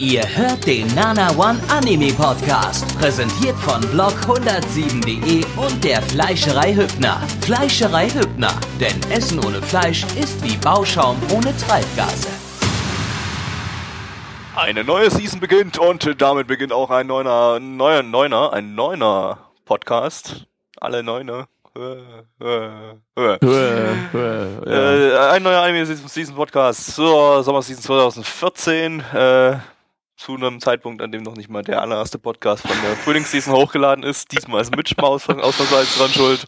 Ihr hört den Nana One Anime Podcast, präsentiert von blog107.de und der Fleischerei Hübner. Fleischerei Hübner, denn Essen ohne Fleisch ist wie Bauschaum ohne Treibgase. Eine neue Season beginnt und damit beginnt auch ein neuner, neuer, neuner, ein neuner Podcast. Alle Neuner. Äh, ein neuer Anime Season Podcast zur Sommerseason 2014. Äh, zu einem Zeitpunkt, an dem noch nicht mal der allererste Podcast von der Frühlingsseason hochgeladen ist. Diesmal ist Mitch von Ausnahmsweise dran schuld.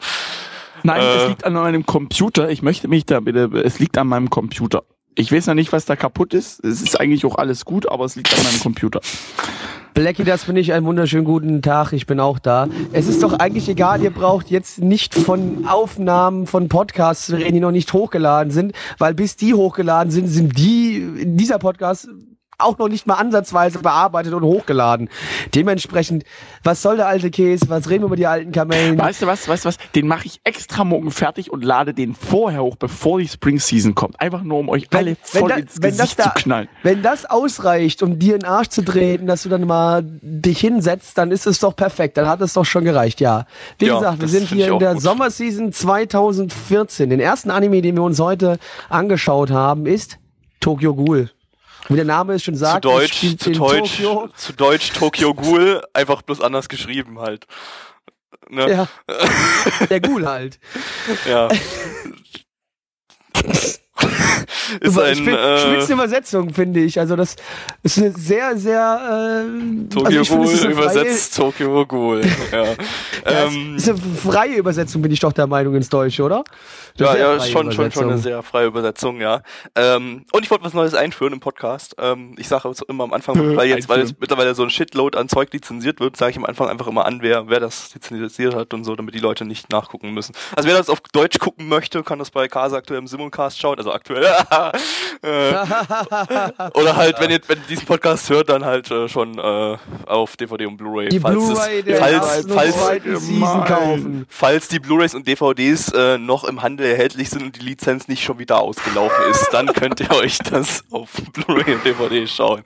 Nein, Äh. es liegt an meinem Computer. Ich möchte mich da bitte, es liegt an meinem Computer. Ich weiß noch nicht, was da kaputt ist. Es ist eigentlich auch alles gut, aber es liegt an meinem Computer. Blackie, das bin ich. Einen wunderschönen guten Tag. Ich bin auch da. Es ist doch eigentlich egal, ihr braucht jetzt nicht von Aufnahmen von Podcasts zu reden, die noch nicht hochgeladen sind, weil bis die hochgeladen sind, sind die, dieser Podcast auch noch nicht mal ansatzweise bearbeitet und hochgeladen. Dementsprechend, was soll der alte Käse? Was reden wir über die alten Kamellen? Weißt du was, weißt du was? Den mache ich extra morgen fertig und lade den vorher hoch, bevor die Spring Season kommt. Einfach nur, um euch alle voll da- ins Gesicht zu knallen. wenn das ausreicht, um dir in den Arsch zu treten, dass du dann mal dich hinsetzt, dann ist es doch perfekt. Dann hat es doch schon gereicht, ja. Wie Ja, gesagt, wir sind hier in der gut. Sommerseason 2014. Den ersten Anime, den wir uns heute angeschaut haben, ist Tokyo Ghoul. Wie der Name es schon Zu sagt, es Deutsch, zu Deutsch, Tokio. zu Deutsch Tokyo Ghoul, einfach bloß anders geschrieben halt. Ne? Ja, der Ghoul halt. Ja. ist Über- ein Spitz- äh, spitze Übersetzung, finde ich. Also das ist eine sehr, sehr äh, Tokyo also Ghoul freie- übersetzt Tokyo Ghoul. Ja. Ja, ähm, ist eine freie Übersetzung, bin ich doch der Meinung ins Deutsche, oder? Ja, ja, schon, schon, schon eine sehr freie Übersetzung, ja. Ähm, und ich wollte was Neues einführen im Podcast. Ähm, ich sage immer am Anfang, weil jetzt, weil es Einführen. mittlerweile so ein Shitload an Zeug lizenziert wird, sage ich am Anfang einfach immer an, wer, wer das lizenziert hat und so, damit die Leute nicht nachgucken müssen. Also wer das auf Deutsch gucken möchte, kann das bei Kasa aktuell im Simulcast schauen, also aktuell. äh, oder halt, wenn ihr, wenn ihr diesen Podcast hört, dann halt äh, schon äh, auf DVD und Blu-ray. Die falls es- Blu-ray der falls, falls, kaufen. Falls die Blu-rays und DVDs äh, noch im Handel erhältlich sind und die Lizenz nicht schon wieder ausgelaufen ist, dann könnt ihr euch das auf Blu-ray und DVD schauen.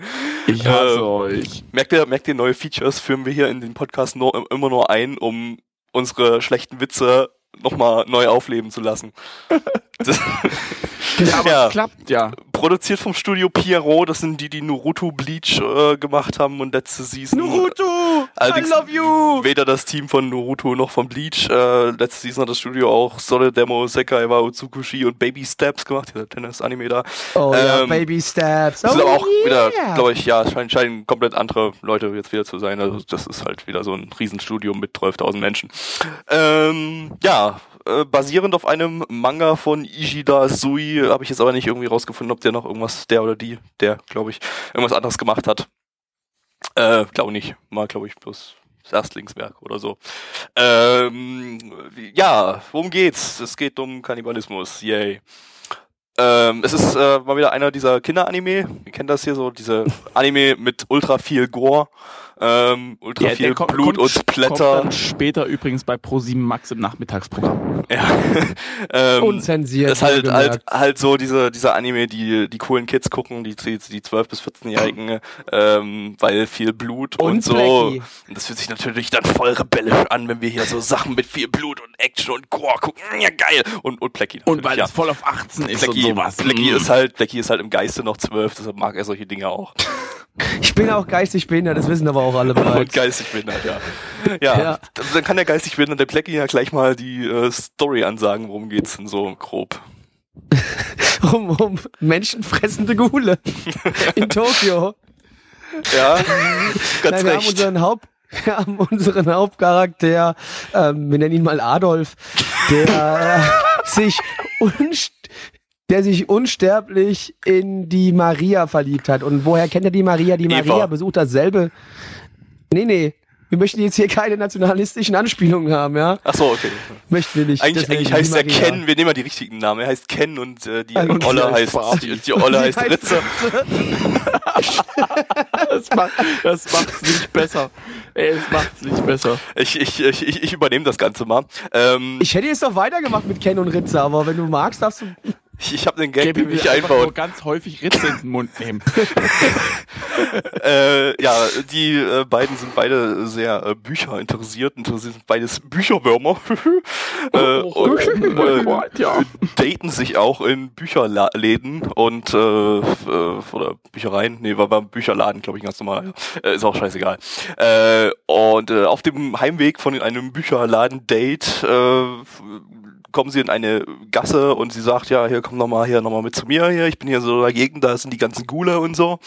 Ich hasse Äh, euch. Merkt ihr, merkt ihr neue Features führen wir hier in den Podcast nur, immer nur ein, um unsere schlechten Witze nochmal neu aufleben zu lassen. Das, Ja, aber ja. es klappt ja. produziert vom Studio Pierrot, das sind die, die Naruto Bleach äh, gemacht haben und letzte Season. Naruto, Allerdings I love you. Weder das Team von Naruto noch von Bleach. Äh, letzte Season hat das Studio auch Solid Demo, Sekai wa Utsukushi und Baby Steps gemacht, dieser Tennis-Anime da. Oh ja, Ähm, Baby Steps. Das Oh sind aber auch wieder, yeah. glaube ich, ja, scheinen, scheinen komplett andere Leute jetzt wieder zu sein. Also das ist halt wieder so ein Riesenstudio mit 12.000 Menschen. Ähm, ja, äh, basierend auf einem Manga von Ishida Sui, habe ich jetzt aber nicht irgendwie rausgefunden, ob der noch irgendwas, der oder die, der, glaube ich, irgendwas anderes gemacht hat. Äh, glaube nicht. Mal, glaube ich, bloß das Erstlingswerk oder so. Ähm, ja, worum geht's? Es geht um Kannibalismus. Yay. Ähm, es ist äh, mal wieder einer dieser Kinder-Anime. Ihr kennt das hier so, diese Anime mit ultra viel Gore, ähm, ultra viel kommt- Blut kommt- und Kommt Splatter. dann später übrigens bei Pro7 Max im Nachmittagsprogramm. Ja. ähm, Unzensiert. das ist halt, halt, halt so diese, diese Anime, die die coolen Kids gucken, die, die, die 12- bis 14-Jährigen, ähm, weil viel Blut und, Und so. Blackie. Und das fühlt sich natürlich dann voll rebellisch an, wenn wir hier so Sachen mit viel Blut und Action und Gore gucken. Ja, geil. Und, und Blackie Und weil ja. es voll auf 18 ist Blackie, und sowas. Blackie Mm. ist halt, Blackie ist halt im Geiste noch zwölf, deshalb mag er solche Dinge auch. Ich bin auch geistig behindert, das wissen aber auch alle Und bereits. geistig behindert, ja. Ja, Ja. dann kann der geistig behinderte Blackie ja gleich mal die äh, Story ansagen, worum geht's denn so grob. um, um menschenfressende Gule in Tokio. Ja, ganz Nein, wir haben recht. unseren Haupt wir haben unseren Hauptcharakter, ähm, wir nennen ihn mal Adolf, der äh, sich unst der sich unsterblich in die Maria verliebt hat. Und woher kennt er die Maria? Die Eva. Maria besucht dasselbe. Nee, nee. Wir möchten jetzt hier keine nationalistischen Anspielungen haben, ja? Ach so, okay. Möchten wir nicht. Eigentlich, eigentlich heißt er. Ken, wir nehmen mal die richtigen Namen. Er heißt Ken und äh, die okay. Olle heißt, Spaß. die, Olle heißt Die Ritze. Das macht das macht's nicht besser. Ey, es macht's nicht besser. Ich, ich, ich, ich ich übernehme das Ganze mal. Ähm, Ich hätte jetzt noch weitergemacht mit Ken und Ritze, aber wenn du magst, darfst du. Ich, ich habe den Gag, Gaby einfach einbauen. nur ganz häufig Ritze in den Mund nehmen. äh, ja, die äh, beiden sind beide sehr äh, Bücher interessiert, interessiert sind beides Bücherwürmer. äh, und, äh, ja. daten sich auch in Bücherläden und äh, äh, oder Büchereien, nee, war beim Bücherladen, glaube ich, ganz normal. Äh, ist auch scheißegal. Äh, und äh, auf dem Heimweg von einem Bücherladen-Date äh, kommen sie in eine Gasse und sie sagt, ja, hier komm noch mal hier noch mal mit zu mir hier, ich bin hier so dagegen, da sind die ganzen Gule und so.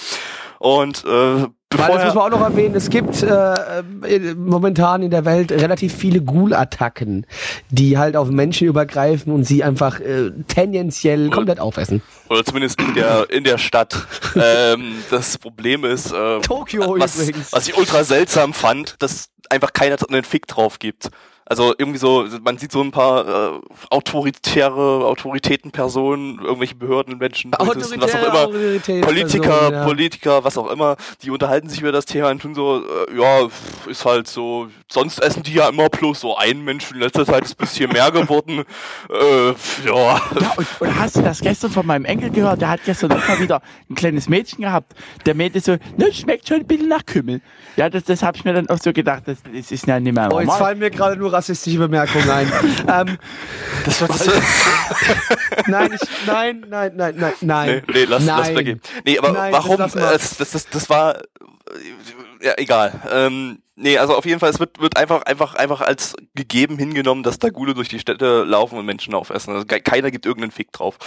Und äh, bevor das muss man auch noch erwähnen, es gibt äh, äh, momentan in der Welt relativ viele Ghoul-Attacken, die halt auf Menschen übergreifen und sie einfach äh, tendenziell komplett aufessen. oder zumindest in der in der Stadt. ähm, das Problem ist, äh, Tokio was, übrigens. was ich ultra seltsam fand, dass einfach keiner einen Fick drauf gibt. Also irgendwie so, man sieht so ein paar äh, autoritäre Autoritätenpersonen, irgendwelche Behördenmenschen, Polizisten, was auch immer, Politiker, ja. Politiker, was auch immer, die unterhalten sich über das Thema und tun so, äh, ja, ist halt so, sonst essen die ja immer plus so ein Mensch, in letzter Zeit ist ein bisschen mehr geworden. Äh, ja. Ja, und, und hast du das gestern von meinem Enkel gehört? Der hat gestern noch mal wieder ein kleines Mädchen gehabt. Der meinte so, ne, schmeckt schon ein bisschen nach Kümmel. Ja, das, das habe ich mir dann auch so gedacht, das, das ist ja nicht mehr Oh, jetzt normal. fallen mir gerade nur rassistische Bemerkungen ein. ähm, Das war, das nein, ich, nein, nein, nein, nein, nein. Nee, nee lass, nein. lass weggehen. Nee, aber Nein, das warum? lass äh. Das, das, das, das war. Ja, egal. Ähm, nee, also auf jeden Fall, es wird, wird einfach, einfach, einfach als gegeben hingenommen, dass da Gule durch die Städte laufen und Menschen aufessen. Also ke- keiner gibt irgendeinen Fick drauf.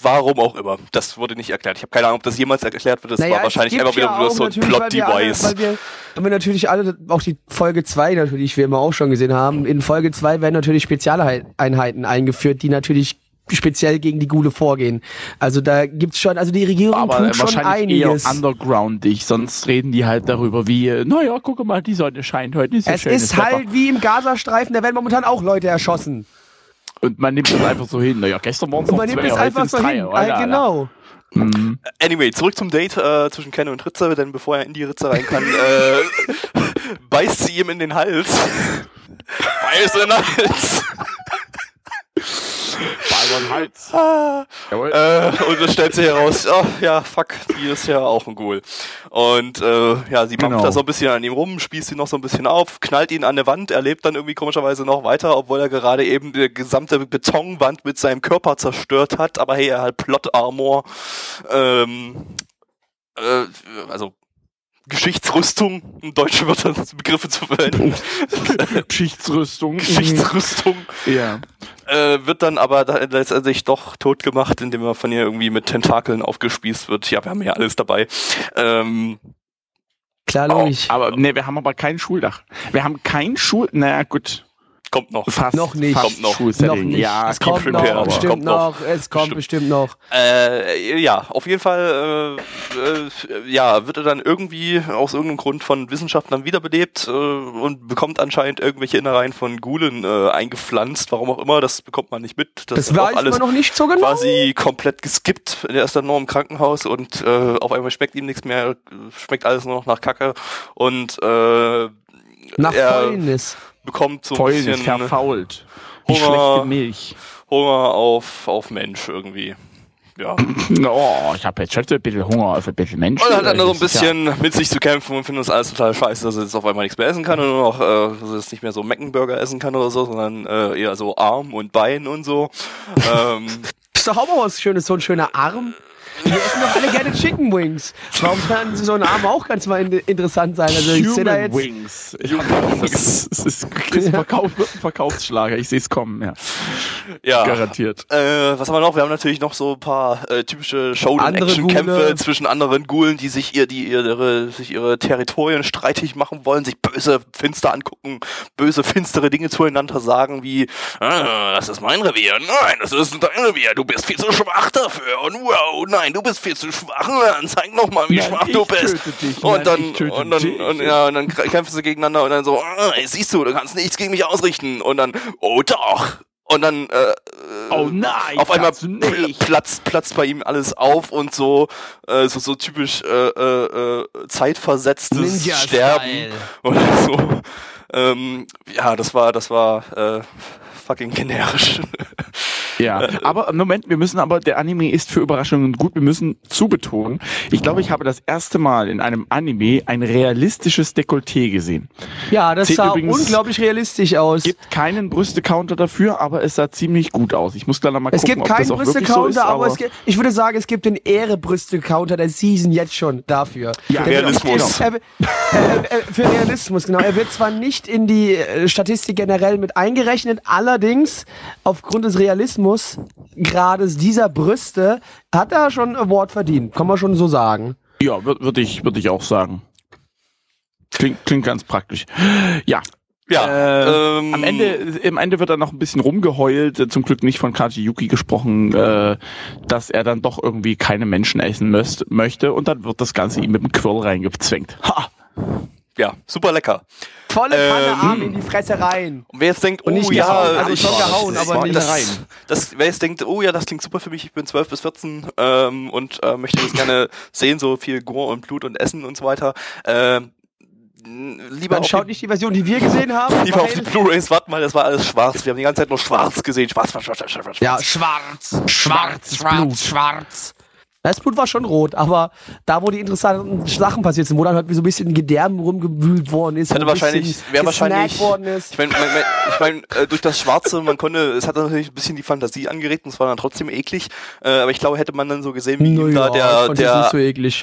Warum auch immer. Das wurde nicht erklärt. Ich habe keine Ahnung, ob das jemals erklärt wird. Das Naja, war wahrscheinlich einfach wieder ja nur so ein Plot-Device. Weil wir, weil wir natürlich alle, auch die Folge 2 natürlich, wie wir immer auch schon gesehen haben, in Folge 2 werden natürlich Spezialeinheiten eingeführt, die natürlich speziell gegen die Gule vorgehen. Also da gibt's schon, also die Regierung aber tut schon wahrscheinlich einiges. eher undergroundig, sonst reden die halt darüber wie, äh, naja, guck mal, die Sonne scheint heute, ist ja Es schönes ist Wetter. halt wie im Gazastreifen, da werden momentan auch Leute erschossen. Und man nimmt das einfach so hin. Naja, gestern waren es noch man nimmt zwei, es heute einfach so drei. hin. Oder? Äh, genau. Mhm. Anyway, zurück zum Date äh, zwischen Ken und Ritze, denn bevor er in die Ritze rein kann, äh, beißt sie ihm in den Hals. Beißt in den Hals. Balbern Hals. Ah. Äh, und es stellt sich heraus, oh, ja, fuck, die ist ja auch ein Ghoul. Und äh, ja, sie Genau. da so ein bisschen an ihm rum, spießt ihn noch so ein bisschen auf, knallt ihn an der Wand, er lebt dann irgendwie komischerweise noch weiter, obwohl er gerade eben die gesamte Betonwand mit seinem Körper zerstört hat, aber hey, er hat Plot-Armor. Ähm, äh, also Geschichtsrüstung, um deutsche Wörter Begriffe zu verwenden. Geschichtsrüstung. Geschichtsrüstung. Ja. Äh, wird dann aber letztendlich doch tot gemacht, indem er von ihr irgendwie mit Tentakeln aufgespießt wird. Ja, wir haben ja alles dabei. Ähm, Klar, Oh, logisch. Aber ne, wir haben aber kein Schuldach. Wir haben kein Schul... Naja, gut. Kommt noch. Fast, Noch nicht. Kommt noch. Noch nicht. Ja, es kommt noch, bestimmt kommt noch. Es kommt bestimmt noch. Äh, ja, auf jeden Fall äh, äh, ja, wird er dann irgendwie aus irgendeinem Grund von Wissenschaftlern wiederbelebt äh, und bekommt anscheinend irgendwelche Innereien von Gulen äh, eingepflanzt, warum auch immer, das bekommt man nicht mit. Das, auch weiß man noch nicht so genau. quasi komplett geskippt. Er ist dann nur im Krankenhaus und äh, auf einmal schmeckt ihm nichts mehr, schmeckt alles nur noch nach Kacke und äh, Nach er Fäulnis. Bekommt so ein Fäulnis, bisschen verfault. Wie Hunger. schlechte Milch. Hunger auf, auf Mensch irgendwie. Ja. Und Oh, ich habe jetzt schon so ein bisschen Hunger auf ein bisschen Menschen. er hat dann so ein ist ja- bisschen mit sich zu kämpfen und findet das alles total scheiße, dass er jetzt auf einmal nichts mehr essen kann und nur noch, äh, dass er jetzt nicht mehr so Meckenburger essen kann oder so, sondern äh, eher so Arm und Bein und so. ähm, ist doch auch mal was Schönes, so ein schöner Arm. Wir essen doch alle gerne Chicken Wings. Warum kann so ein Arm auch ganz mal in interessant sein? Also ich sehe da jetzt. Wings. Hab, das ist, das ist, ist Verkauf, wird ein Verkaufsschlager. Ich sehe es kommen, ja. ja. Garantiert. Äh, was haben wir noch? Wir haben natürlich noch so ein paar äh, typische Showdown-Action-Kämpfe zwischen anderen Gulen, die sich ihr, die ihre, sich ihre Territorien streitig machen wollen, sich böse, finster angucken, böse, finstere Dinge zueinander sagen, wie, ah, das ist mein Revier, nein, das ist dein Revier, du bist viel zu schwach dafür und wow, nein, du bist viel zu schwach, dann zeig noch mal, wie Nein, schwach du bist. dich, und nein, dann, und dann, dich. und, ja, und dann kämpfen sie gegeneinander und dann so, ah, siehst du, du kannst nichts gegen mich ausrichten und dann, oh doch. Und dann äh, Oh nein, auf einmal platzt, platzt bei ihm alles auf und so äh, so, so typisch äh, äh, äh, zeitversetztes. Sterben oder so. Ähm, ja, das war das war äh, fucking generisch. Ja, aber im Moment, wir müssen aber, der Anime ist für Überraschungen gut, wir müssen zubetonen. Ich glaube, ich habe das erste Mal in einem Anime ein realistisches Dekolleté gesehen. Ja, das Zählt sah unglaublich realistisch aus. Gibt keinen Brüste-Counter dafür, aber es sah ziemlich gut aus. Ich muss gleich noch mal Es gucken, gibt ob keinen das auch wirklich so Brüste-Counter, ist, aber, es gibt, ich würde sagen, es gibt den Ehre-Brüste-Counter der Season jetzt schon dafür. Ja, Der wird- Realismus. Er, er, er, für Realismus, genau. Er wird zwar nicht in die äh, Statistik generell mit eingerechnet, allerdings aufgrund des Realismus Grades dieser Brüste hat er schon ein Award verdient, kann man schon so sagen. Ja, würde würd ich, würd ich auch sagen. Klingt, klingt ganz praktisch. Ja, Ja, Äh, ähm, am Ende, im Ende wird dann noch ein bisschen rumgeheult, zum Glück nicht von Kaji Yuki gesprochen, äh, dass er dann doch irgendwie keine Menschen essen möchte und dann wird das Ganze ihm mit dem Quirl reingezwängt. Ha! Ja, super lecker. Volle Panne Ähm, Arm in die Fresse rein. Und wer jetzt denkt, oh nicht ja, gehauen, also ich, schon gehauen, das, aber nicht das, rein. Das, wer jetzt denkt, oh ja, das klingt super für mich, ich bin 12 bis 14 ähm, und äh, möchte das gerne sehen, so viel Gore und Blut und Essen und so weiter. Ähm, lieber Man schaut die, nicht die Version, die wir gesehen haben. lieber auf die Blu-Rays, warte mal, das war alles schwarz. Wir haben die ganze Zeit nur schwarz gesehen. Schwarz, schwarz, schwarz, schwarz, schwarz. schwarz. Ja, schwarz, schwarz, schwarz, schwarz. Das Blut war schon rot, aber da, wo die interessanten Sachen passiert sind, wo dann halt wie so ein bisschen Gedärmen rumgewühlt worden ist, Hätte wahrscheinlich, wäre wahrscheinlich, worden ist. ich meine, mein, mein, ich mein, äh, durch das Schwarze, man konnte, es hat natürlich ein bisschen die Fantasie angeregt und es war dann trotzdem eklig, äh, aber ich glaube, hätte man dann so gesehen, wie ihm da der, der so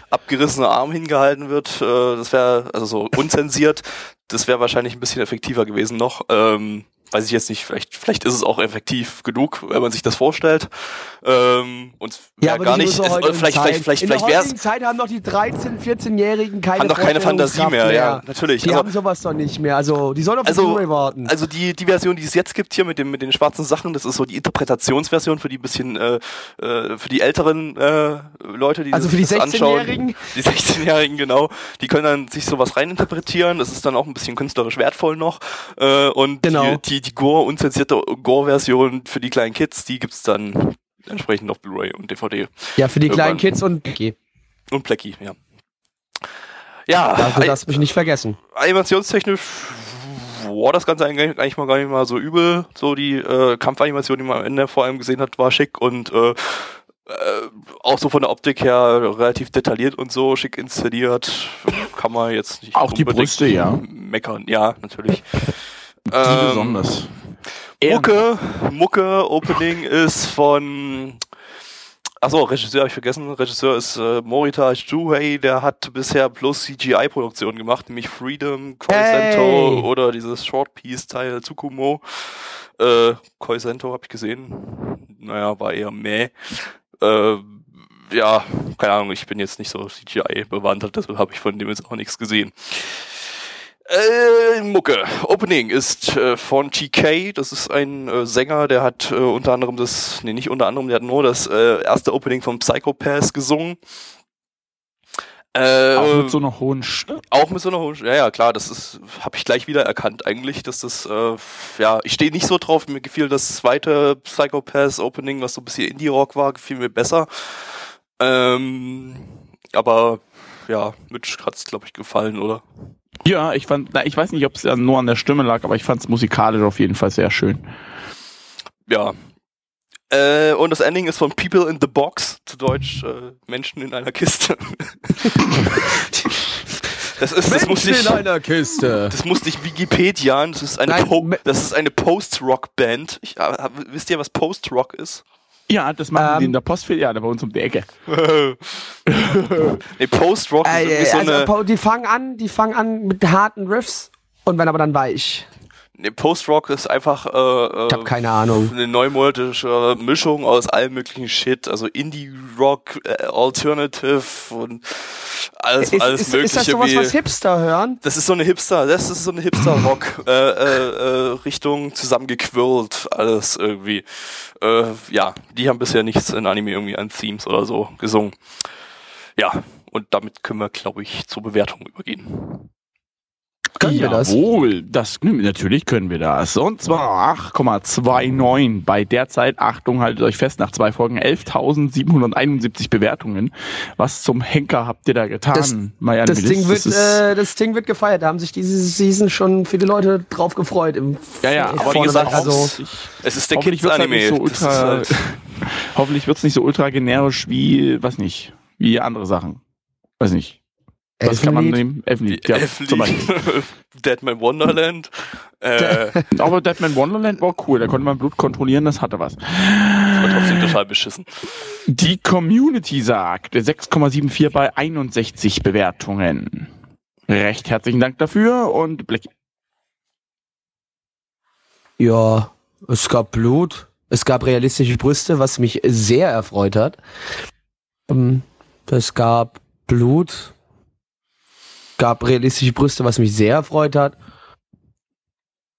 abgerissene Arm hingehalten wird, äh, das wäre, also so unzensiert, das wäre wahrscheinlich ein bisschen effektiver gewesen noch. Ähm, weiß ich jetzt nicht, vielleicht, vielleicht ist es auch effektiv genug, wenn man sich das vorstellt. Ähm, und wär gar nicht, es, vielleicht, Zeit. vielleicht, vielleicht, In vielleicht der wäre heutigen Zeit haben doch die 13-, 14-Jährigen keine Haben doch keine Fantasie Vorstellungskraft mehr, ja, natürlich. Die Also- haben sowas doch nicht mehr. Also, die sollen auf Also- die warten. Also die, die Version, die es jetzt gibt hier mit, dem, mit den schwarzen Sachen, das ist so die Interpretationsversion für die bisschen, äh, äh, für die älteren äh, Leute, die Also sich für die das anschauen. 16-Jährigen? Die 16-Jährigen, genau. Die können dann sich sowas reininterpretieren. Das ist dann auch ein bisschen künstlerisch wertvoll noch. Äh, und Genau. die, die, die Gore, unzensierte Gore-Version für die kleinen Kids, die gibt's dann entsprechend auf Blu-ray und DVD. ja, für die kleinen irgendwann. Kids und okay. Und Plecky, ja. Ja, Also, das mich nicht vergessen. animationstechnisch war das Ganze eigentlich, eigentlich mal gar nicht mal so übel. So die äh, Kampfanimation, die man am Ende vor allem gesehen hat, war schick und äh, äh, auch so von der Optik her relativ detailliert und so schick inszeniert. Kann man jetzt nicht Auch die Brüste, ja. meckern. Ja, natürlich. Die Ähm, besonders. Mucke, Mucke Opening ist von Achso, Regisseur habe ich vergessen. Regisseur ist äh, Morita Juhei, der hat bisher bloß CGI-Produktionen gemacht, nämlich Freedom, Koisento Hey. oder dieses Short Piece-Teil Tsukumo. Äh, Koisento habe ich gesehen. Naja, war eher meh. Äh, ja, keine Ahnung, ich bin jetzt nicht so CGI bewandert, deshalb habe ich von dem jetzt auch nichts gesehen. Äh, Mucke. Opening ist äh, von GK. Das ist ein äh, Sänger, der hat äh, unter anderem das, nee, nicht unter anderem, der hat nur das äh, erste Opening von Psychopath gesungen. Äh, Auch mit so einer hohen Stimme. auch mit so einer hohen, ja, ja, klar, das ist, habe ich gleich wieder erkannt eigentlich, dass das, äh, ja, ich stehe nicht so drauf, mir gefiel das zweite Psychopath Opening, was so ein bisschen Indie-Rock war, gefiel mir besser. Ähm, aber, ja, Mitch hat's, glaube ich, gefallen, oder? Ja, ich fand, na, ich weiß nicht, ob es ja nur an der Stimme lag, aber ich fand es musikalisch auf jeden Fall sehr schön. Ja. Äh, und das Ending ist von People in the Box, zu Deutsch äh, Menschen in einer Kiste. das ist, das musste ich, einer Kiste. das musste ich Wikipedian. Das ist eine, Nein, das ist eine Post-Rock-Band. Ich, äh, hab- wisst ihr, was Post-Rock ist? Ja, das machen die Ähm. in der Postfiliale bei uns um die Ecke. nee, Post-Rock ist Äh, irgendwie so also, eine, die fangen an, die fangen an mit harten Riffs und werden aber dann weich. Nee, Post-Rock ist einfach äh, Ich habe keine Ahnung. eine neumodische Mischung aus allem möglichen Shit, also Indie-Rock, äh, Alternative und alles, Ist, alles ist, mögliche. ist das sowas, wie- was Hipster hören? Das ist so eine Hipster, das ist so eine Hipster-Rock äh, äh, äh, Richtung zusammengequirlt, alles irgendwie. Äh, ja, die haben bisher nichts in Anime irgendwie an Themes oder so gesungen. Ja, und damit können wir, glaube ich, zur Bewertung übergehen. Können wir das? Jawohl, das natürlich können wir das. Und zwar 8,29 bei derzeit, Achtung, haltet euch fest, nach zwei Folgen 11.771 Bewertungen. Was zum Henker habt ihr da getan, Das- Marianne Das? Ding, wird, Das äh, das Ding wird gefeiert. Da haben sich diese Season schon viele Leute drauf gefreut. Im ja, ja, aber wie gesagt, also, Es ist der hoffentlich wird's halt Kids-Anime. nicht so ultra, halt- hoffentlich wird's nicht so ultra generisch wie, was nicht, wie andere Sachen. Weiß nicht. Was kann man nehmen? Elfenlied, ja, Elfenlied. Deadman Wonderland. Äh, Aber Deadman Wonderland war cool, da konnte man Blut kontrollieren, das hatte was. war trotzdem total beschissen. Die Community sagt 6,74 bei 61 Bewertungen. Recht herzlichen Dank dafür und Black. ja, es gab Blut. Es gab realistische Brüste, was mich sehr erfreut hat. Ähm, Es gab Blut. Gab realistische Brüste, was mich sehr erfreut hat.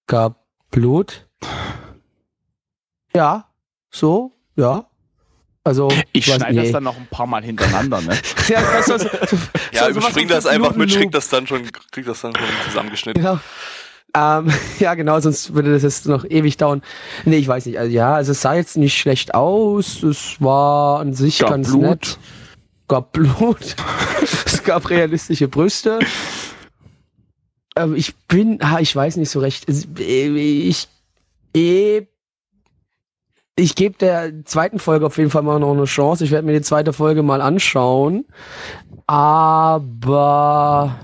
Gab Blut. Ja, so, ja. Also, Ich schneide das dann noch ein paar Mal hintereinander, ne? Ja, das ist so, Ja, so- überspring sowas das einfach mit, schick das dann schon, krieg das dann schon zusammengeschnitten. Genau. Ähm, ja, genau, sonst würde das jetzt noch ewig dauern. Nee, ich weiß nicht. Also ja, also es sah jetzt nicht schlecht aus. Es war an sich Gab ganz Blut. nett. Gab Blut. es gab realistische Brüste. Ähm, ich bin, ah, ich weiß nicht so recht. Äh, Ich, ich, ich gebe der zweiten Folge auf jeden Fall mal noch eine Chance. Ich werde mir die zweite Folge mal anschauen. Aber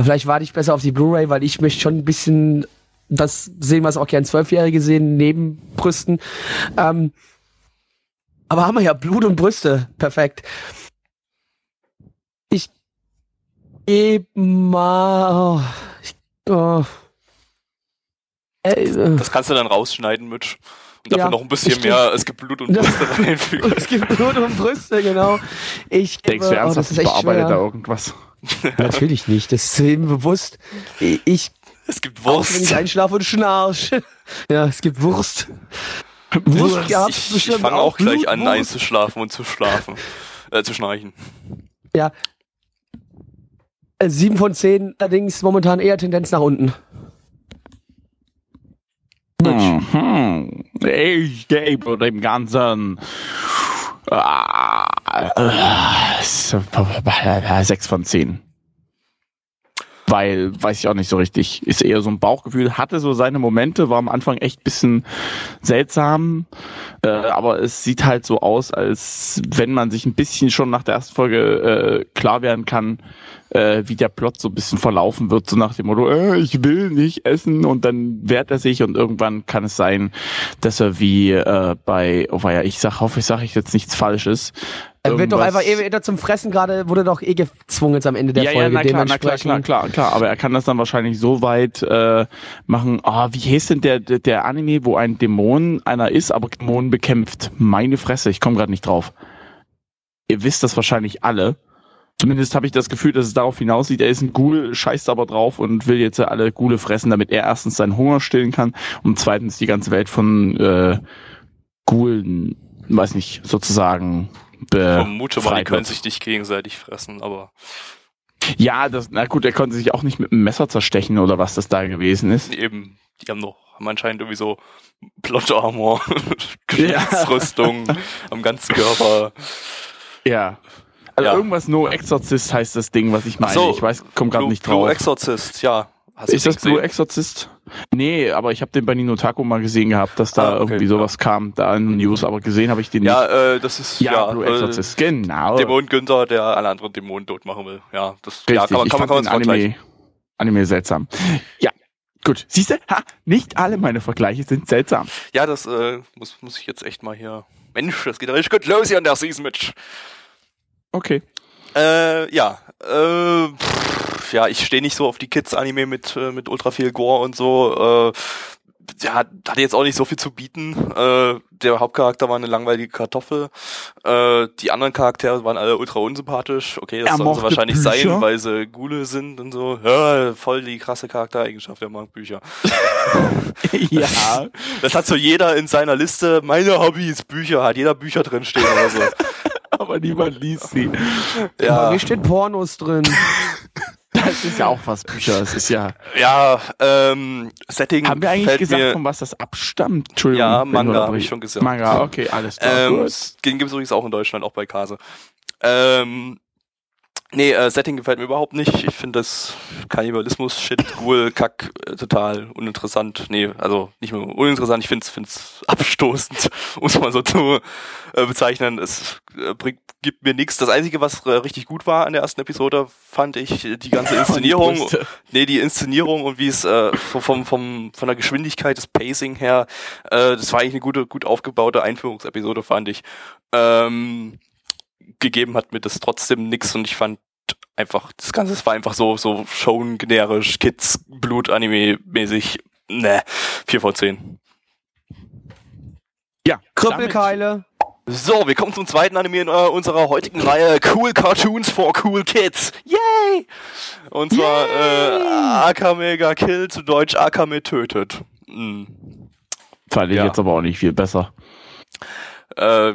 Vielleicht warte ich besser auf die Blu-ray, weil ich möchte schon ein bisschen das sehen, was auch gern Zwölfjährige sehen, neben Brüsten. Ähm, aber haben wir ja Blut und Brüste. Perfekt. Ich gebe mal. oh, Ich, oh, äh, Das kannst du dann rausschneiden, Mitch. Und dafür Ja, noch ein bisschen mehr, es gibt Blut und. Brüste reinfügen. es gibt Blut und Brüste, genau. Ich gebe, Denkst du oh, ernsthaft, ist ich bearbeite schwer. da irgendwas? Natürlich nicht, das ist eben bewusst. Ich Es gibt Auch wenn Wurst. ich einschlafe und schnarch. Ja, es gibt Wurst. Wurst gab's Ich, ich fange auch gleich Blut, an, einzuschlafen und zu schlafen. Äh, zu schnarchen. Ja. Äh, Sieben von zehn, allerdings momentan eher Tendenz nach unten. Mhm. Ich gebe dem Ganzen ah, äh, sechs von zehn. Weil, weiß ich auch nicht so richtig, ist eher so ein Bauchgefühl, hatte so seine Momente, war am Anfang echt bisschen seltsam, äh, aber es sieht halt so aus, als wenn man sich ein bisschen schon nach der ersten Folge äh, klar werden kann, äh, wie der Plot so ein bisschen verlaufen wird, so nach dem Motto, äh, ich will nicht essen und dann wehrt er sich und irgendwann kann es sein, dass er wie äh, bei, oh ja, ich sag, hoffe, ich sage ich jetzt nichts Falsches. Er wird doch einfach eh zum Fressen gerade, wurde doch eh gezwungen jetzt am Ende der ja, Folge. ja, na klar, na klar, klar, klar, klar. Aber er kann das dann wahrscheinlich so weit äh, machen. Ah, wie hieß denn der, der, der Anime, wo ein Dämon einer ist, aber Dämonen bekämpft? Meine Fresse, ich komme gerade nicht drauf. Ihr wisst das wahrscheinlich alle. Zumindest habe ich das Gefühl, dass es darauf hinaussieht, er ist ein Ghoul, scheißt aber drauf und will jetzt alle Ghule fressen, damit er erstens seinen Hunger stillen kann und zweitens die ganze Welt von äh, Ghoulen, weiß nicht, sozusagen Ich vermute mal, die können sich nicht gegenseitig fressen, aber Ja, das, na gut, er konnte sich auch nicht mit einem Messer zerstechen oder was das da gewesen ist. eben, die haben noch, haben anscheinend irgendwie so Plot Armor, Geschichtsrüstung am ganzen Körper. Ja. Also Ja. irgendwas No Exorcist heißt das Ding, was ich meine. So, ich weiß, komm gerade nicht drauf. Exorcist, ja. Hast ist das? Blue Exorcist? Nee, aber ich habe den bei Nino Taco mal gesehen gehabt, dass da Ah, okay, irgendwie sowas kam, da in News, aber gesehen habe ich den Ja, nicht. äh, das ist Ja, ja, Blue äh, Exorcist, genau. Dämon Günther, der alle anderen Dämonen tot machen will. Ja, das ja, Richtig, kann man, ich kann man, kann man. Anime, Anime seltsam. Ja, gut. Siehst du, nicht alle meine Vergleiche sind seltsam. Ja, das äh, muss, muss ich jetzt echt mal hier. Mensch, das geht ja richtig gut los hier in der Season mit. Okay. Äh, ja. Äh, pff, ja, ich stehe nicht so auf die Kids-Anime mit, äh, mit ultra viel Gore und so. Äh, ja, hatte jetzt auch nicht so viel zu bieten. Äh, der Hauptcharakter war eine langweilige Kartoffel. Äh, die anderen Charaktere waren alle ultra unsympathisch. Okay, das sollen sie wahrscheinlich Bücher. sein, weil sie Gule sind und so. Ja, voll die krasse Charaktereigenschaft, der mag Bücher. ja. Das hat so jeder in seiner Liste. Meine Hobbys, Bücher, hat jeder Bücher drin stehen oder so. aber niemand liest sie. Ja, mir steht Pornos drin. Das ist ja auch fast Bücher. Das ist ja. Ja, ähm, Setting. Haben wir eigentlich gesagt, von was das abstammt? Entschuldigung. Ja, Manga habe ich schon gesagt. Manga, okay, alles klar. Ähm, gut. den gibt es übrigens auch in Deutschland, auch bei Kase. Ähm, nee, äh, Setting gefällt mir überhaupt nicht. Ich finde das Kannibalismus, Shit, Ghoul, Kack, äh, total uninteressant. Nee, also nicht nur uninteressant, ich finde es abstoßend, um es mal so zu äh, bezeichnen. Es äh, bringt, gibt mir nichts. Das Einzige, was äh, richtig gut war an der ersten Episode, fand ich äh, die ganze Inszenierung. Die. Nee, die Inszenierung und wie es äh, vom, vom, vom, von der Geschwindigkeit des Pacing her, äh, das war eigentlich eine gute, gut aufgebaute Einführungsepisode, fand ich. Ähm, gegeben hat mir das trotzdem nix und ich fand einfach, das Ganze das war einfach so, so schon generisch, Kids, Blut, Anime-mäßig. Ne, 4 von 10. Ja, Krüppelkeile. So, wir kommen zum zweiten Anime in äh, unserer heutigen Reihe Cool Cartoons for Cool Kids. Yay! Und zwar äh, Akame ga Kill, zu Deutsch Akame tötet. Hm. Fand ich Ja. jetzt aber auch nicht viel besser. Äh,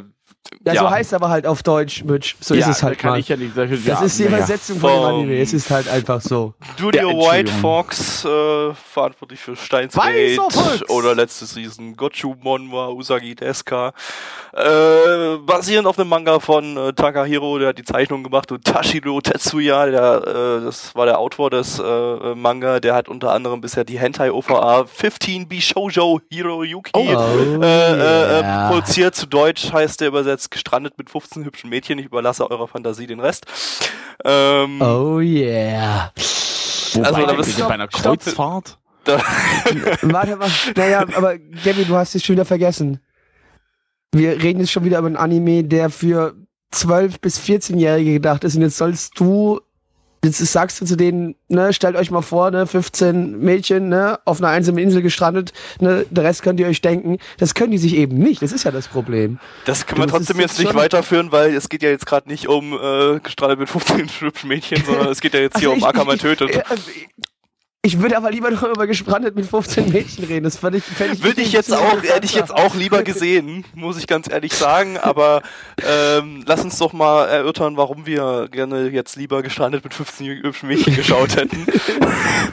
Ja, Ja. so heißt aber halt auf Deutsch, Mitch. So ist es halt kann mal. ich ja nicht sagen. das ist die Übersetzung von dem Anime. Es ist halt einfach so. Studio Ja, White. Fox, äh, verantwortlich für Steins Gate oder letzte Season Gochumon war Usagi Deska. Äh, basierend auf einem Manga von äh, Takahiro, der hat die Zeichnung gemacht und Tashiro Tetsuya, der, äh, das war der Autor des äh, Manga, der hat unter anderem bisher die Hentai OVA 15 Bishoujo Hiroyuki Oh, äh, äh, yeah. äh, produziert. Zu Deutsch heißt der übersetzt gestrandet mit 15 hübschen Mädchen. Ich überlasse eurer Fantasie den Rest. Ähm, Oh yeah. Wobei, Also, da bist- bei einer. Kreuzfahrt? da, Warte mal. Naja, aber Gabby, du hast es schon wieder vergessen. Wir reden jetzt schon wieder über einen Anime, der für 12- bis 14-Jährige gedacht ist. Und jetzt sollst du, jetzt sagst du zu denen, ne, stellt euch mal vor, ne, 15 Mädchen, ne, auf einer einsamen Insel gestrandet, ne, der Rest könnt ihr euch denken. Das können die sich eben nicht. Das ist ja das Problem. Das können wir Das trotzdem jetzt nicht weiterführen, weil es geht ja jetzt gerade nicht um äh, gestrandet mit 15 hübschen Mädchen, sondern es geht ja jetzt hier Also um ich- Akama ich- tötet. Ich, ich, ich würde aber lieber noch über gestrandet mit 15 Mädchen reden. Das fand ich, fänd ich Würde ich jetzt auch, hätte ich jetzt auch lieber gesehen, muss ich ganz ehrlich sagen. Aber ähm, lass uns doch mal erörtern, warum wir gerne jetzt lieber gestrandet mit 15 hübschen Mädchen geschaut hätten.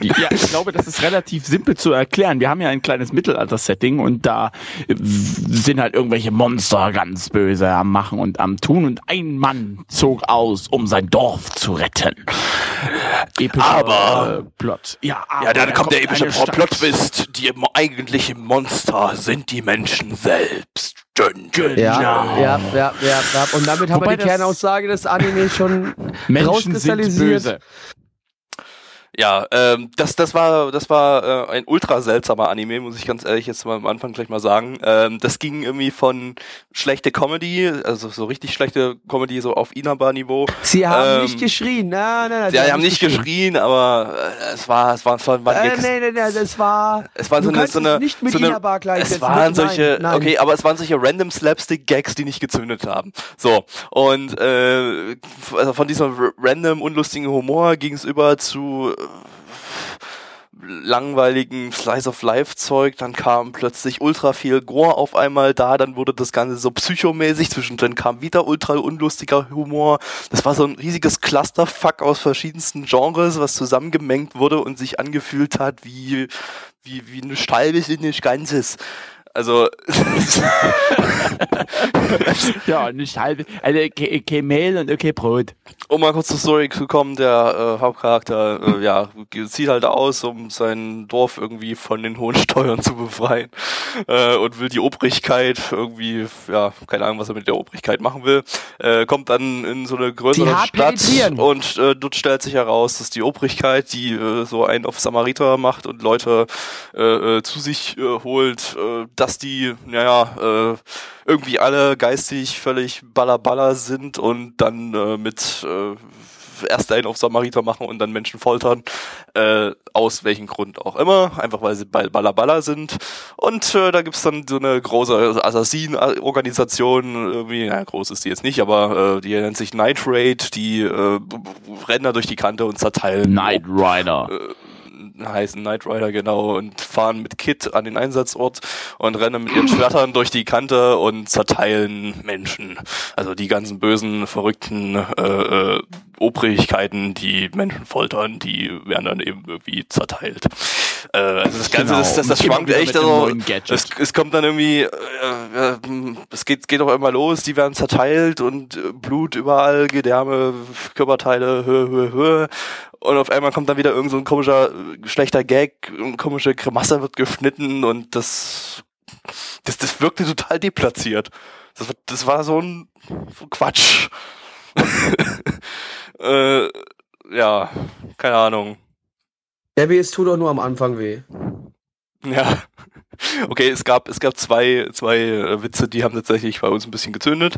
Ja, ich glaube, das ist relativ simpel zu erklären. Wir haben ja ein kleines Mittelalter-Setting und da äh, sind halt irgendwelche Monster ganz böse am Machen und am Tun und ein Mann zog aus, um sein Dorf zu retten. Epischer Aber- äh, Plot. Ja, aber Ja, dann da kommt der epische. Plot-Twist. Die eigentlichen Monster sind die Menschen selbst. Dün. Ja, Genau. ja, ja, ja, ja. Und damit haben Wobei wir die das- Kernaussage des Animes schon Menschen sind rauskristallisiert. böse. Ja, ähm, das, das war, das war äh, ein ultra seltsamer Anime, muss ich ganz ehrlich jetzt mal am Anfang gleich mal sagen. Ähm, das ging irgendwie von schlechte Comedy, also so richtig schlechte Comedy, so auf Inaba-Niveau. Sie haben Ähm, nicht geschrien. Nein, nein, nein. Ja, die haben nicht geschrien, aber äh, es war, es war, es war, waren Äh, nee, nee, nee, das war. Es war so eine, so eine, es nicht mit so eine es waren Nein, solche, nein. okay, aber es waren solche random Slapstick-Gags, die nicht gezündet haben. So und äh, also von diesem random unlustigen Humor ging es über zu langweiligen Slice of Life Zeug, dann kam plötzlich ultra viel Gore auf einmal da, dann wurde das Ganze so psychomäßig, zwischendrin kam wieder ultra unlustiger Humor. Das war so ein riesiges Clusterfuck aus verschiedensten Genres, was zusammengemengt wurde und sich angefühlt hat wie wie wie eine Halbes in nicht Ganzes. Also Ja, nicht halb. Also, okay, okay Mehl und okay Brot. um mal kurz zur Story zu kommen, der äh, Hauptcharakter äh, ja, zieht halt aus, um sein Dorf irgendwie von den hohen Steuern zu befreien äh, und will die Obrigkeit irgendwie, ja, keine Ahnung, was er mit der Obrigkeit machen will, äh, kommt dann in so eine größere Stadt und äh, dort stellt sich heraus, dass die Obrigkeit, die äh, so einen auf Samariter macht und Leute zu sich holt, dass die, naja, äh, irgendwie alle geistig völlig ballerballer sind und dann äh, mit äh, erst einen auf Samariter machen und dann Menschen foltern, äh, aus welchem Grund auch immer, einfach weil sie ball ballerballer sind. Und äh, da gibt's dann so eine große Assassinen-Organisation, irgendwie, na, groß ist die jetzt nicht, aber äh, die nennt sich Night Raid, die äh, rennen da durch die Kante und zerteilen Night Rider. Heißen Knight Rider genau und fahren mit Kit an den Einsatzort und rennen mit ihren Schwertern durch die Kante und zerteilen Menschen. Also die ganzen bösen, verrückten äh, äh, Obrigkeiten, die Menschen foltern, die werden dann eben irgendwie zerteilt. Äh, also das Ganze, Genau. das, das, das schwankt echt. Also, es, es kommt dann irgendwie, äh, äh, es geht, geht auch immer los, die werden zerteilt und äh, Blut überall, Gedärme, Körperteile, Höhe, Höhe, Höhe. Und auf einmal kommt dann wieder irgend so ein komischer, äh, schlechter Gag, eine komische Grimasse wird geschnitten und das, das, das wirkte total deplatziert. Das, war- das war so ein, so ein Quatsch. äh, ja, keine Ahnung. Abby, es tut doch nur am Anfang weh. Ja. Okay, es gab, es gab zwei, zwei äh, Witze, die haben tatsächlich bei uns ein bisschen gezündet.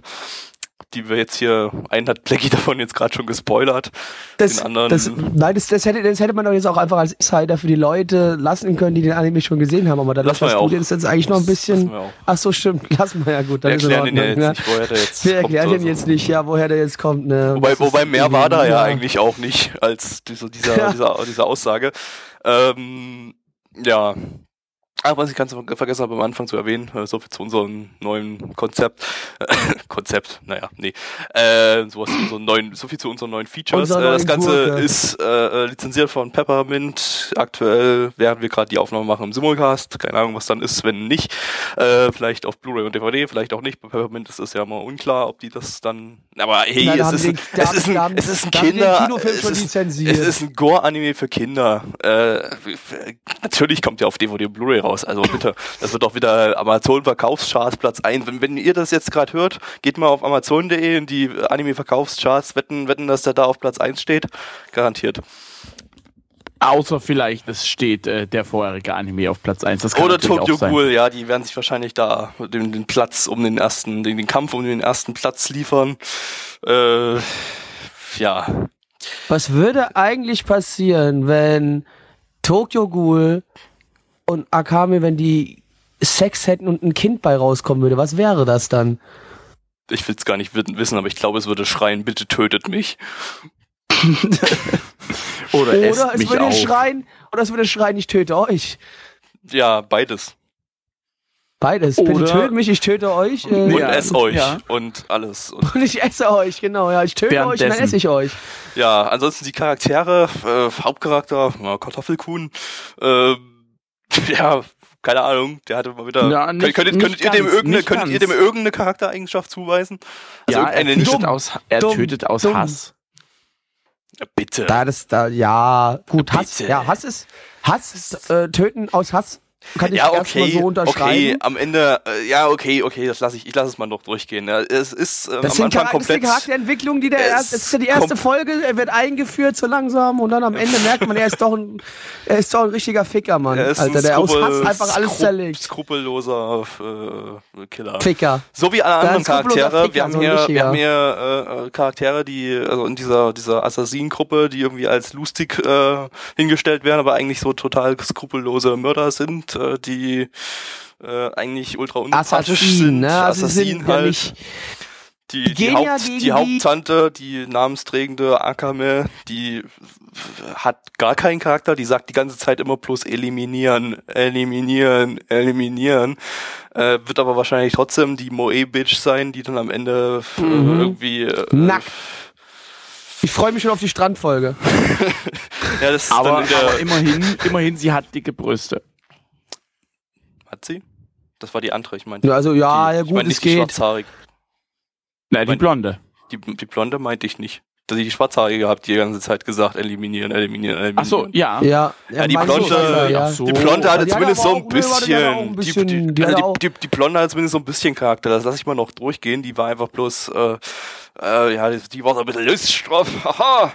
Die wir jetzt hier, einen hat Blackie davon jetzt gerade schon gespoilert. Das, Den anderen- das, nein, das, das, hätte, das hätte man doch jetzt auch einfach als Insider für die Leute lassen können, die den Anime schon gesehen haben. Aber dann Lass ja du den jetzt eigentlich noch ein Das bisschen. Ach so, stimmt. Lassen wir ja gut. Dann Wir ist in erklären den ja Ordnung, jetzt ne? nicht, woher der jetzt Wir erklären den so. jetzt nicht, ja, woher der jetzt kommt. Ne? Wobei, Das ist wobei mehr war da ja ja. eigentlich auch nicht als diese, dieser, Ja. dieser, dieser Aussage. Ähm, ja. Ach, was ich ganz vergessen habe am Anfang zu erwähnen, äh, so viel zu unserem neuen Konzept. Konzept, naja, nee. Äh, sowas zu unseren neuen, so viel zu unseren neuen Features. Unserer Äh, das Ganze Gurke. ist äh, äh, lizenziert von Peppermint. Aktuell, während wir gerade die Aufnahme machen im Simulcast. Keine Ahnung, was dann ist, wenn nicht. Äh, vielleicht auf Blu-ray und DVD, vielleicht auch nicht. Bei Peppermint ist es ja mal unklar, ob die das dann. Aber hey, da es, ist, ein, es ist ein, haben- es ist ein Kinder. Kinofilm es ist, lizenziert. es ist ein Gore-Anime für Kinder. Äh, natürlich kommt der auf DVD und Blu-ray raus. Also bitte, das wird auch wieder Amazon-Verkaufscharts Platz 1. Wenn, wenn ihr das jetzt gerade hört, geht mal auf Amazon.de in die Anime-Verkaufscharts, wetten, wetten, dass der da auf Platz 1 steht. Garantiert. Außer vielleicht, es steht äh, der vorherige Anime auf Platz 1. Das kann Oder Tokyo. Ghoul, ja, die werden sich wahrscheinlich da den, den Platz um den ersten, den, den Kampf um den ersten Platz liefern. Äh, ja. Was würde eigentlich passieren, wenn Tokyo Ghoul und Akame, wenn die Sex hätten und ein Kind bei rauskommen würde? Was wäre das dann? Ich will es gar nicht wi- wissen, aber ich glaube, es würde schreien, bitte tötet mich. Oder, Oder esst es mich würde auf. schreien, oder es würde schreien, ich töte euch. Ja, beides. Beides. Oder- Bitte tötet mich, ich töte euch. Äh, Und Ja, ess euch ja. und alles. Und Und ich esse euch, genau, ja. Ich töte euch und dann esse ich euch. ja, ansonsten die Charaktere, äh, Hauptcharakter, ja, Kartoffelkuhn, äh, ja, keine Ahnung, der hatte mal wieder. Ja, nicht- könntet, könntet, ihr dem ganz, irgendeine, könntet ihr dem irgendeine Charaktereigenschaft zuweisen? Also Ja, er tötet aus, er Dumm. tötet aus Dumm. Hass. Ja, bitte. Da, das, da, ja, gut, Hass, ja, Hass ist, Hass ist, äh, töten aus Hass kann ich ja, erstmal okay, so unterschreiben. okay, am Ende, äh, ja, okay, okay, das lasse ich, ich lasse es mal noch durchgehen. Ja, es ist äh, Das am Anfang Charakter, das ist die komplett. Charakterentwicklung, die der erst, ist ja die erste Folge, er wird eingeführt so langsam und dann am Ende merkt man, er ist doch ein, er ist doch ein richtiger Ficker, Mann. Er Alter, ein der aus Hass einfach alles zerlegt. Skrupelloser äh, Killer. Ficker. So wie alle anderen Charaktere. Ficker, Wir haben so hier, wir richtiger. haben hier äh, Charaktere, die also in dieser dieser Assassinengruppe, die irgendwie als lustig äh, hingestellt werden, aber eigentlich so total skrupellose Mörder sind, äh, die äh, eigentlich ultra unsympathisch Assassin, sind. ne? Also sie Assassin sind ja halt. nicht, die, die, ja Haupt, die die- Haupttante, die namensträgende Akame, die hat gar keinen Charakter, die sagt die ganze Zeit immer bloß eliminieren, eliminieren, eliminieren. Äh, wird aber wahrscheinlich trotzdem die Moe-Bitch sein, die dann am Ende Mhm. irgendwie. Äh, Nackt. ich freue mich schon auf die Strandfolge. Ja, das ist Aber, dann der, aber immerhin, immerhin, sie hat dicke Brüste. Hat sie? Das war die andere, ich meinte. Ja, Also, ja, die, ja ich gut, meine es nicht die geht. schwarzhaarig. Nein, die Mein- Blonde. Die, die blonde meinte ich nicht. Dass ich die schwarzhaarige habt die ganze Zeit gesagt, eliminieren, eliminieren, eliminieren. Ach so, ja. Ja, Ja, die Blonde- ja. So. Die Blonde hatte Die hat zumindest so ein die hat auch bisschen. die, die die, hat also die, die, die Blonde hat zumindest so ein bisschen Charakter. Das lasse ich mal noch durchgehen. Die war einfach bloß, äh, äh, ja, die, die war so ein bisschen luststraff. Haha!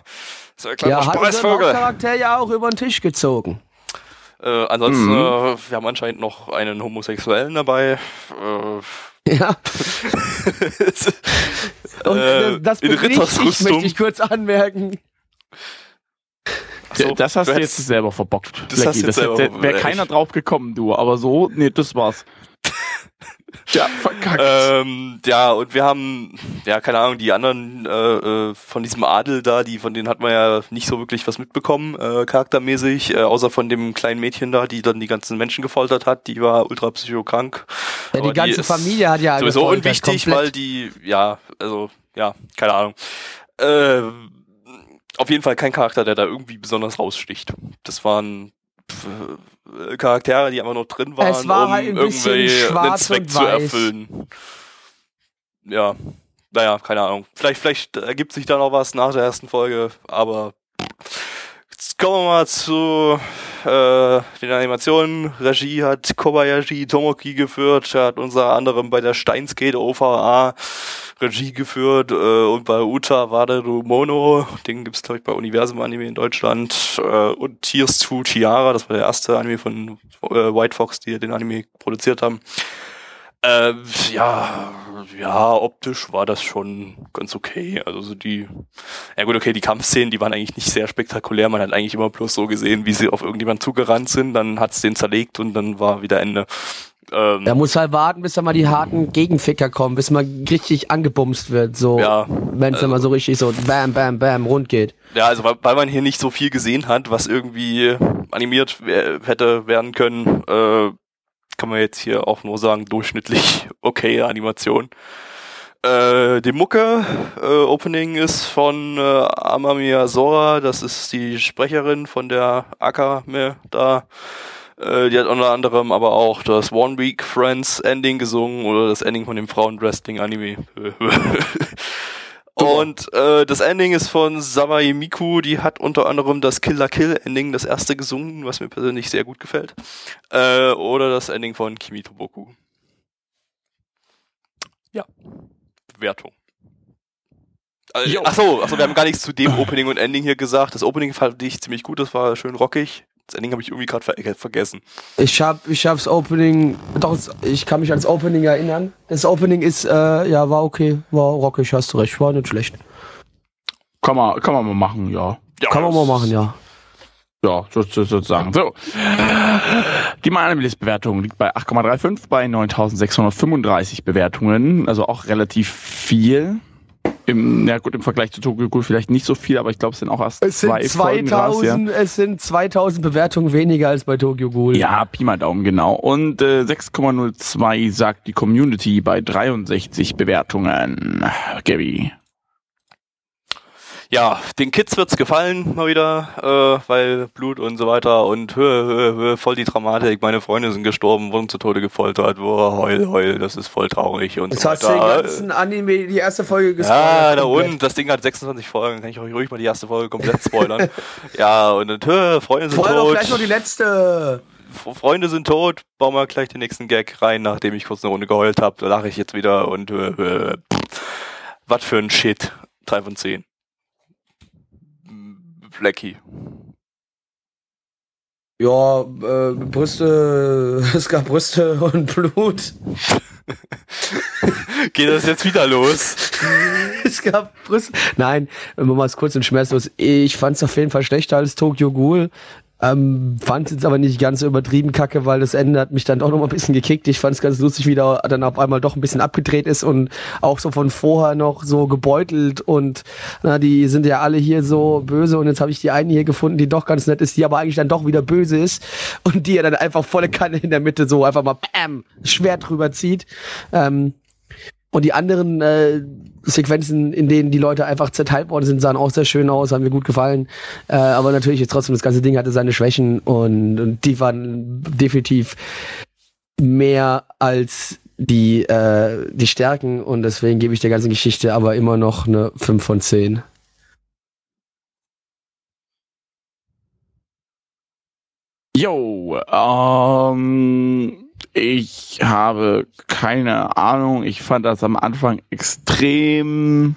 So ein kleiner Ja, hat unseren Spaßvogel. Hauptcharakter ja auch über den Tisch gezogen. Äh, ansonsten, Mhm. äh, wir haben anscheinend noch einen Homosexuellen dabei. Äh, Ja, und äh, das, das in bin nicht ich, Rittersrüstung. möchte ich kurz anmerken. So, das hast du jetzt selber verbockt. Das jetzt selber Wäre keiner drauf gekommen, du. Aber so, nee, das war's. Ja, verkackt. Ähm, ja, und wir haben, ja, keine Ahnung, die anderen äh, äh, von diesem Adel da, die von denen hat man ja nicht so wirklich was mitbekommen, äh, charaktermäßig, äh, außer von dem kleinen Mädchen da, die dann die ganzen Menschen gefoltert hat, die war ultra psychokrank. Ja, die Aber ganze ist Familie hat ja Sowieso unwichtig, komplett. weil die, ja, also, ja, keine Ahnung. Äh, auf jeden Fall kein Charakter, der da irgendwie besonders raussticht. Das waren Charaktere, die einfach nur drin waren, war um halt ein irgendwie einen Zweck zu erfüllen. Ja, naja, keine Ahnung. Vielleicht, vielleicht ergibt sich da noch was nach der ersten Folge, aber jetzt kommen wir mal zu äh, den Animationen. Regie hat Kobayashi Tomoki geführt, hat unter anderem bei der Steinskate OVA Regie geführt äh, und bei Uta Wadaru Mono, den gibt's glaube ich bei Universum Anime in Deutschland äh, und Tears to Tiara, das war der erste Anime von äh, White Fox, die den Anime produziert haben. Äh, ja, ja, optisch war das schon ganz okay. Also so die, ja gut, okay, die Kampfszenen, die waren eigentlich nicht sehr spektakulär. Man hat eigentlich immer bloß so gesehen, wie sie auf irgendjemand zugerannt sind, dann hat's den zerlegt und dann war wieder Ende. Ähm, Da muss halt warten, bis da mal die harten Gegenficker kommen, bis man richtig angebumst wird, so. Ja, Wenn es dann mal so richtig so bam, bam, bam rund geht. Ja, also weil, weil man hier nicht so viel gesehen hat, was irgendwie animiert hätte werden können, äh, kann man jetzt hier auch nur sagen, durchschnittlich okay Animation. Äh, die Mucke äh, Opening ist von äh, Amamiya Sora, das ist die Sprecherin von der Akame da. Äh, die hat unter anderem aber auch das One Week Friends Ending gesungen oder das Ending von dem Frauenwrestling Anime. Und äh, das Ending ist von Sawai Miku, die hat unter anderem das Kill la Kill Ending, das erste gesungen, was mir persönlich sehr gut gefällt. Äh, oder das Ending von Kimi Toboku. Ja. Bewertung. Also, Jo. achso, achso, wir haben gar nichts zu dem Opening und Ending hier gesagt. Das Opening fand ich ziemlich gut, das war schön rockig. Das Ending habe ich irgendwie gerade ver vergessen. Ich hab, ich hab's Opening, doch, ich kann mich ans Opening erinnern. Das Opening ist, äh, ja, war okay, war rockig, hast du recht, war nicht schlecht. Kann man, kann man mal machen, ja. Ja, Kann man mal machen, ja. Ja, so, so, sozusagen. So. Die Animalist-Bewertung liegt bei 8,35 bei 9635 Bewertungen. Also auch relativ viel. Im, ja gut, im Vergleich zu Tokyo Ghoul vielleicht nicht so viel, aber ich glaube, es sind auch erst Es sind zwei ja. 2000, es sind 2000 Bewertungen weniger als bei Tokyo Ghoul. Ja, Pi mal Daumen, genau. Und äh, 6,02 sagt die Community bei 63 Bewertungen. Gabby. Ja, den Kids wird's gefallen mal wieder, äh, weil Blut und so weiter und hö, hö, hö, voll die Dramatik. Meine Freunde sind gestorben, wurden zu Tode gefoltert. Boah, heul, heul, das ist voll traurig und Jetzt so hast du den weiter. ganzen Anime, die erste Folge Ja, gespoilert. da komplett. unten, das Ding hat 26 Folgen, kann ich euch ruhig mal die erste Folge komplett spoilern. ja, und dann, hö, Freunde sind Vorher doch tot. gleich noch die letzte. Freunde sind tot, bauen wir gleich den nächsten Gag rein, nachdem ich kurz eine Runde geheult habe. Da lache ich jetzt wieder und äh, äh, was für ein Shit. 3 von 10. Blackie. Ja, äh, Brüste, es gab Brüste und Blut. Geht das jetzt wieder los? es gab Brüste. Nein, wenn man mal kurz und schmerzlos. Ich fand es auf jeden Fall schlechter als Tokyo Ghoul. Ähm, fand es jetzt aber nicht ganz so übertrieben kacke, weil das Ende hat mich dann doch noch mal ein bisschen gekickt. Ich fand es ganz lustig, wie da dann auf einmal doch ein bisschen abgedreht ist und auch so von vorher noch so gebeutelt und na, die sind ja alle hier so böse und jetzt habe ich die eine hier gefunden, die doch ganz nett ist, die aber eigentlich dann doch wieder böse ist und die ja dann einfach volle Kanne in der Mitte so einfach mal bam, schwer drüber zieht. Ähm, und die anderen äh, Sequenzen, in denen die Leute einfach zerteilt worden sind, sahen auch sehr schön aus, haben mir gut gefallen. Äh, aber natürlich jetzt trotzdem, das ganze Ding hatte seine Schwächen und, und die waren definitiv mehr als die, äh, die Stärken und deswegen gebe ich der ganzen Geschichte aber immer noch eine 5 von 10. Jo, ähm, ich habe keine Ahnung. Ich fand das am Anfang extrem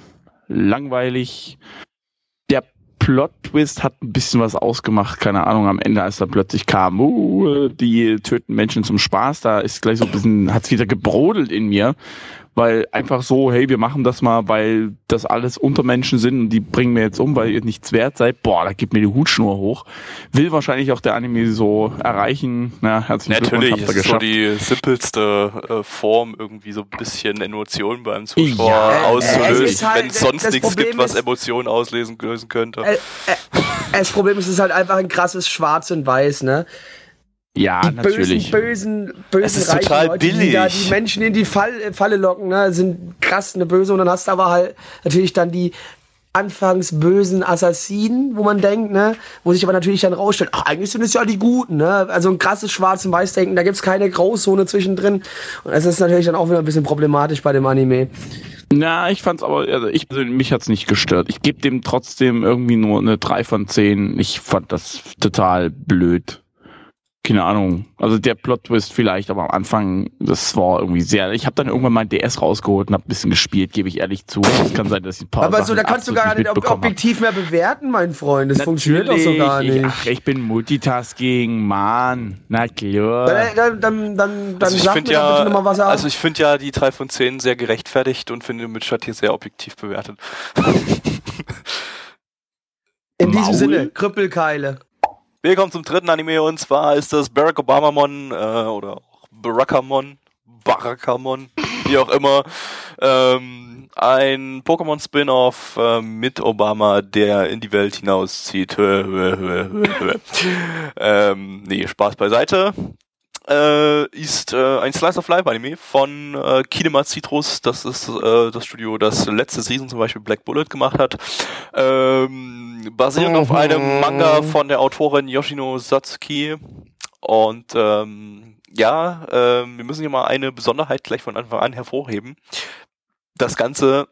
langweilig. Der Plot-Twist hat ein bisschen was ausgemacht. Keine Ahnung, am Ende, als da plötzlich kam, uh, die töten Menschen zum Spaß, da ist gleich so ein bisschen, hat's wieder gebrodelt in mir. Weil einfach so, hey, wir machen das mal, weil das alles Untermenschen sind und die bringen mir jetzt um, weil ihr nichts wert seid. Boah, da gibt mir die Hutschnur hoch. Will wahrscheinlich auch der Anime so erreichen. Na, herzlichen Natürlich, Glückwunsch, habt ist so die simpelste äh, Form, irgendwie so ein bisschen Emotionen beim Zuschauer Ja, äh, auszulösen, halt- wenn es sonst nichts Problem gibt, was Emotionen auslesen lösen könnte. Äh, äh, das Problem ist, es ist halt einfach ein krasses Schwarz und Weiß, ne? Ja, die natürlich. bösen, bösen, bösen Es ist reichen total Leute, die da billig. die Menschen in die Fall, Falle locken, ne, sind krass eine Böse und dann hast du aber halt natürlich dann die anfangs bösen Assassinen, wo man denkt, ne, wo sich aber natürlich dann rausstellt, ach, eigentlich sind es ja die Guten, ne, also ein krasses Schwarz- und Weiß-Denken, da gibt's keine Grauzone zwischendrin und das ist natürlich dann auch wieder ein bisschen problematisch bei dem Anime. Na, ich fand's aber, also ich persönlich, mich hat's nicht gestört. Ich gebe dem trotzdem irgendwie nur eine 3 von 10. Ich fand das total blöd. Keine Ahnung. Also der Plot-Twist vielleicht, aber am Anfang, das war irgendwie sehr. Ich habe dann irgendwann mein DS rausgeholt und hab ein bisschen gespielt, gebe ich ehrlich zu. Es kann sein, dass ich ein paar Aber Sachen so, da kannst du gar nicht ob objektiv mehr bewerten, mein Freund, das funktioniert doch so Natürlich. gar nicht. Ich, ach, ich bin Multitasking, Mann. Na klar. Dann, dann, dann, dann, dann Also ich sag finde mir doch bitte ja, noch mal was ab. also ich finde ja die 3 von 10 sehr gerechtfertigt und finde Mitchell hier sehr objektiv bewertet. In diesem Maul. Sinne, Krüppelkeile. Wir kommen zum dritten Anime und zwar ist das Barack Obama-Mon äh, oder auch Barackamon, Barackamon, wie auch immer. Ähm, ein Pokémon-Spin-Off äh, mit Obama, der in die Welt hinauszieht. ähm, nee, Spaß beiseite. Äh, ist äh, ein Slice of Life Anime von äh, Kinema Citrus. Das ist äh, das Studio, das letzte Season zum Beispiel Black Bullet gemacht hat. Ähm, basierend auf Mhm. einem Manga von der Autorin Yoshino Satsuki. Und ähm, ja, ähm, wir müssen hier mal eine Besonderheit gleich von Anfang an hervorheben. Das Ganze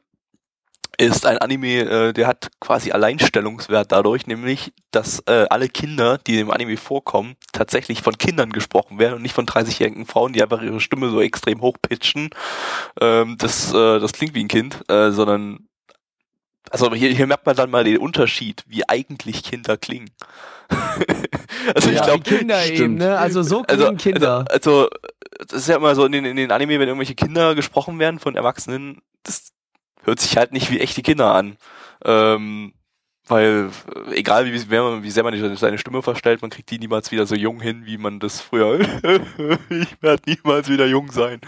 ist ein Anime, äh, der hat quasi Alleinstellungswert dadurch, nämlich, dass äh, alle Kinder, die im Anime vorkommen, tatsächlich von Kindern gesprochen werden und nicht von 30-jährigen Frauen, die einfach ihre Stimme so extrem hochpitchen. Ähm, das, äh, das klingt wie ein Kind, äh, sondern also hier, hier merkt man dann mal den Unterschied, wie eigentlich Kinder klingen. also ich Ja, glaube, die Kinder stimmt. eben, ne? Also so klingen also, Kinder. Also, also, das ist ja immer so in den, in den Anime, wenn irgendwelche Kinder gesprochen werden von Erwachsenen, das hört sich halt nicht wie echte Kinder an. Ähm, weil, äh, egal wie, man, wie sehr man seine Stimme verstellt, man kriegt die niemals wieder so jung hin, wie man das früher. ich werde niemals wieder jung sein.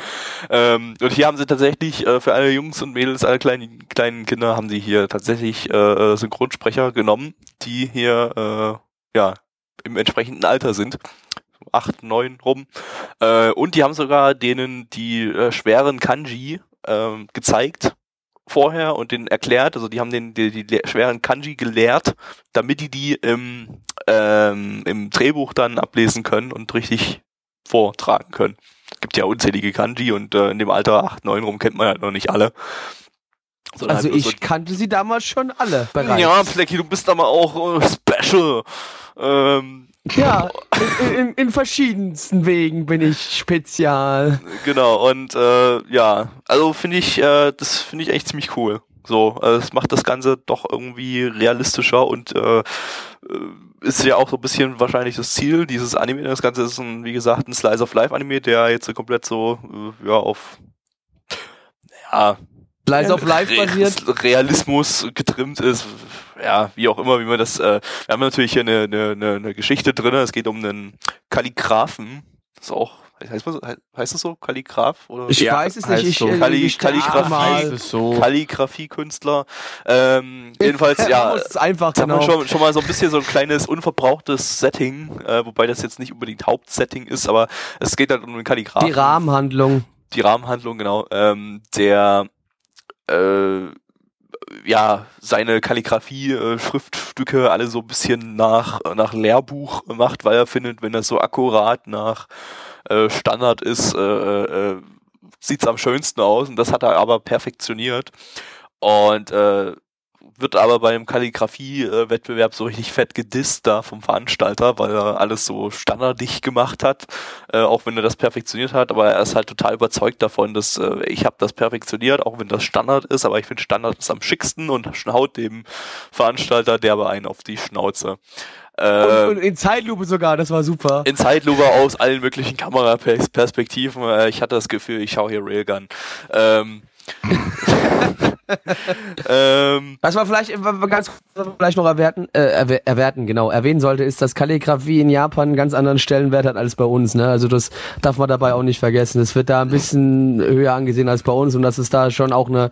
Ähm, und hier haben sie tatsächlich äh, für alle Jungs und Mädels, alle kleinen, kleinen Kinder, haben sie hier tatsächlich äh, äh, Synchronsprecher genommen, die hier äh, ja im entsprechenden Alter sind. Acht, neun rum. Äh, und die haben sogar denen die schweren Kanji ähm, gezeigt vorher und denen erklärt, also die haben den die, die schweren Kanji gelehrt, damit die die im, ähm, im Drehbuch dann ablesen können und richtig vortragen können. Es gibt ja unzählige Kanji und äh, in dem Alter 8, 9 rum kennt man halt noch nicht alle. Sondern Also halt ich kannte sie damals schon alle so, bereits. ja, Flecky, du bist aber auch äh, special. Ähm, Ja, in, in, in verschiedensten Wegen bin ich spezial. Genau, und äh, ja, also finde ich, äh, das finde ich echt ziemlich cool. So, äh, es macht das Ganze doch irgendwie realistischer und äh, äh, ist ja auch so ein bisschen wahrscheinlich das Ziel dieses Anime. Das Ganze ist ein, wie gesagt, ein Slice of Life Anime, der jetzt komplett so, äh, ja, auf ja, Slice of Life basiert. Realismus getrimmt ist. Ja, wie auch immer, wie man das. Äh, wir haben natürlich hier eine, eine, eine, eine Geschichte drin. Es geht um einen Kalligraphen. Das ist auch. Heißt, man, so- heißt das so? Kalligraph? Oder? Ich Ja, weiß es nicht. Ich, so. äh, Kalli- ich Kalligrafie. so. Kalligrafiekünstler. Ähm, jedenfalls, ja. es einfach genau. wir schon, schon mal so ein bisschen so ein kleines unverbrauchtes Setting, äh, wobei das jetzt nicht unbedingt Hauptsetting ist, aber es geht halt um den Kalligraphen Die Rahmenhandlung. die Rahmenhandlung, genau, ähm, der äh, ja seine Kalligrafie, äh, Schriftstücke alle so ein bisschen nach, nach Lehrbuch macht, weil er findet, wenn das so akkurat nach äh, Standard ist, äh, äh, sieht's am schönsten aus. Und das hat er aber perfektioniert. Und äh, wird aber beim Kalligrafie-Wettbewerb so richtig fett gedisst da vom Veranstalter, weil er alles so standardig gemacht hat, äh, auch wenn er das perfektioniert hat, aber er ist halt total überzeugt davon, dass äh, ich habe das perfektioniert, auch wenn das Standard ist, aber ich finde Standard ist am schicksten und haut dem Veranstalter derbe einen auf die Schnauze. Äh, und, und, in Zeitlupe sogar, das war super. In Zeitlupe aus allen möglichen Kameraperspektiven. Äh, ich hatte das Gefühl, ich schaue hier Railgun. Ähm, ähm, Was man vielleicht ganz vielleicht noch erwerten, äh, erwerten, genau, erwähnen sollte, ist, dass Kalligrafie in Japan einen ganz anderen Stellenwert hat als bei uns. Ne? Also das darf man dabei auch nicht vergessen. Es wird da ein bisschen höher angesehen als bei uns und dass es da schon auch eine,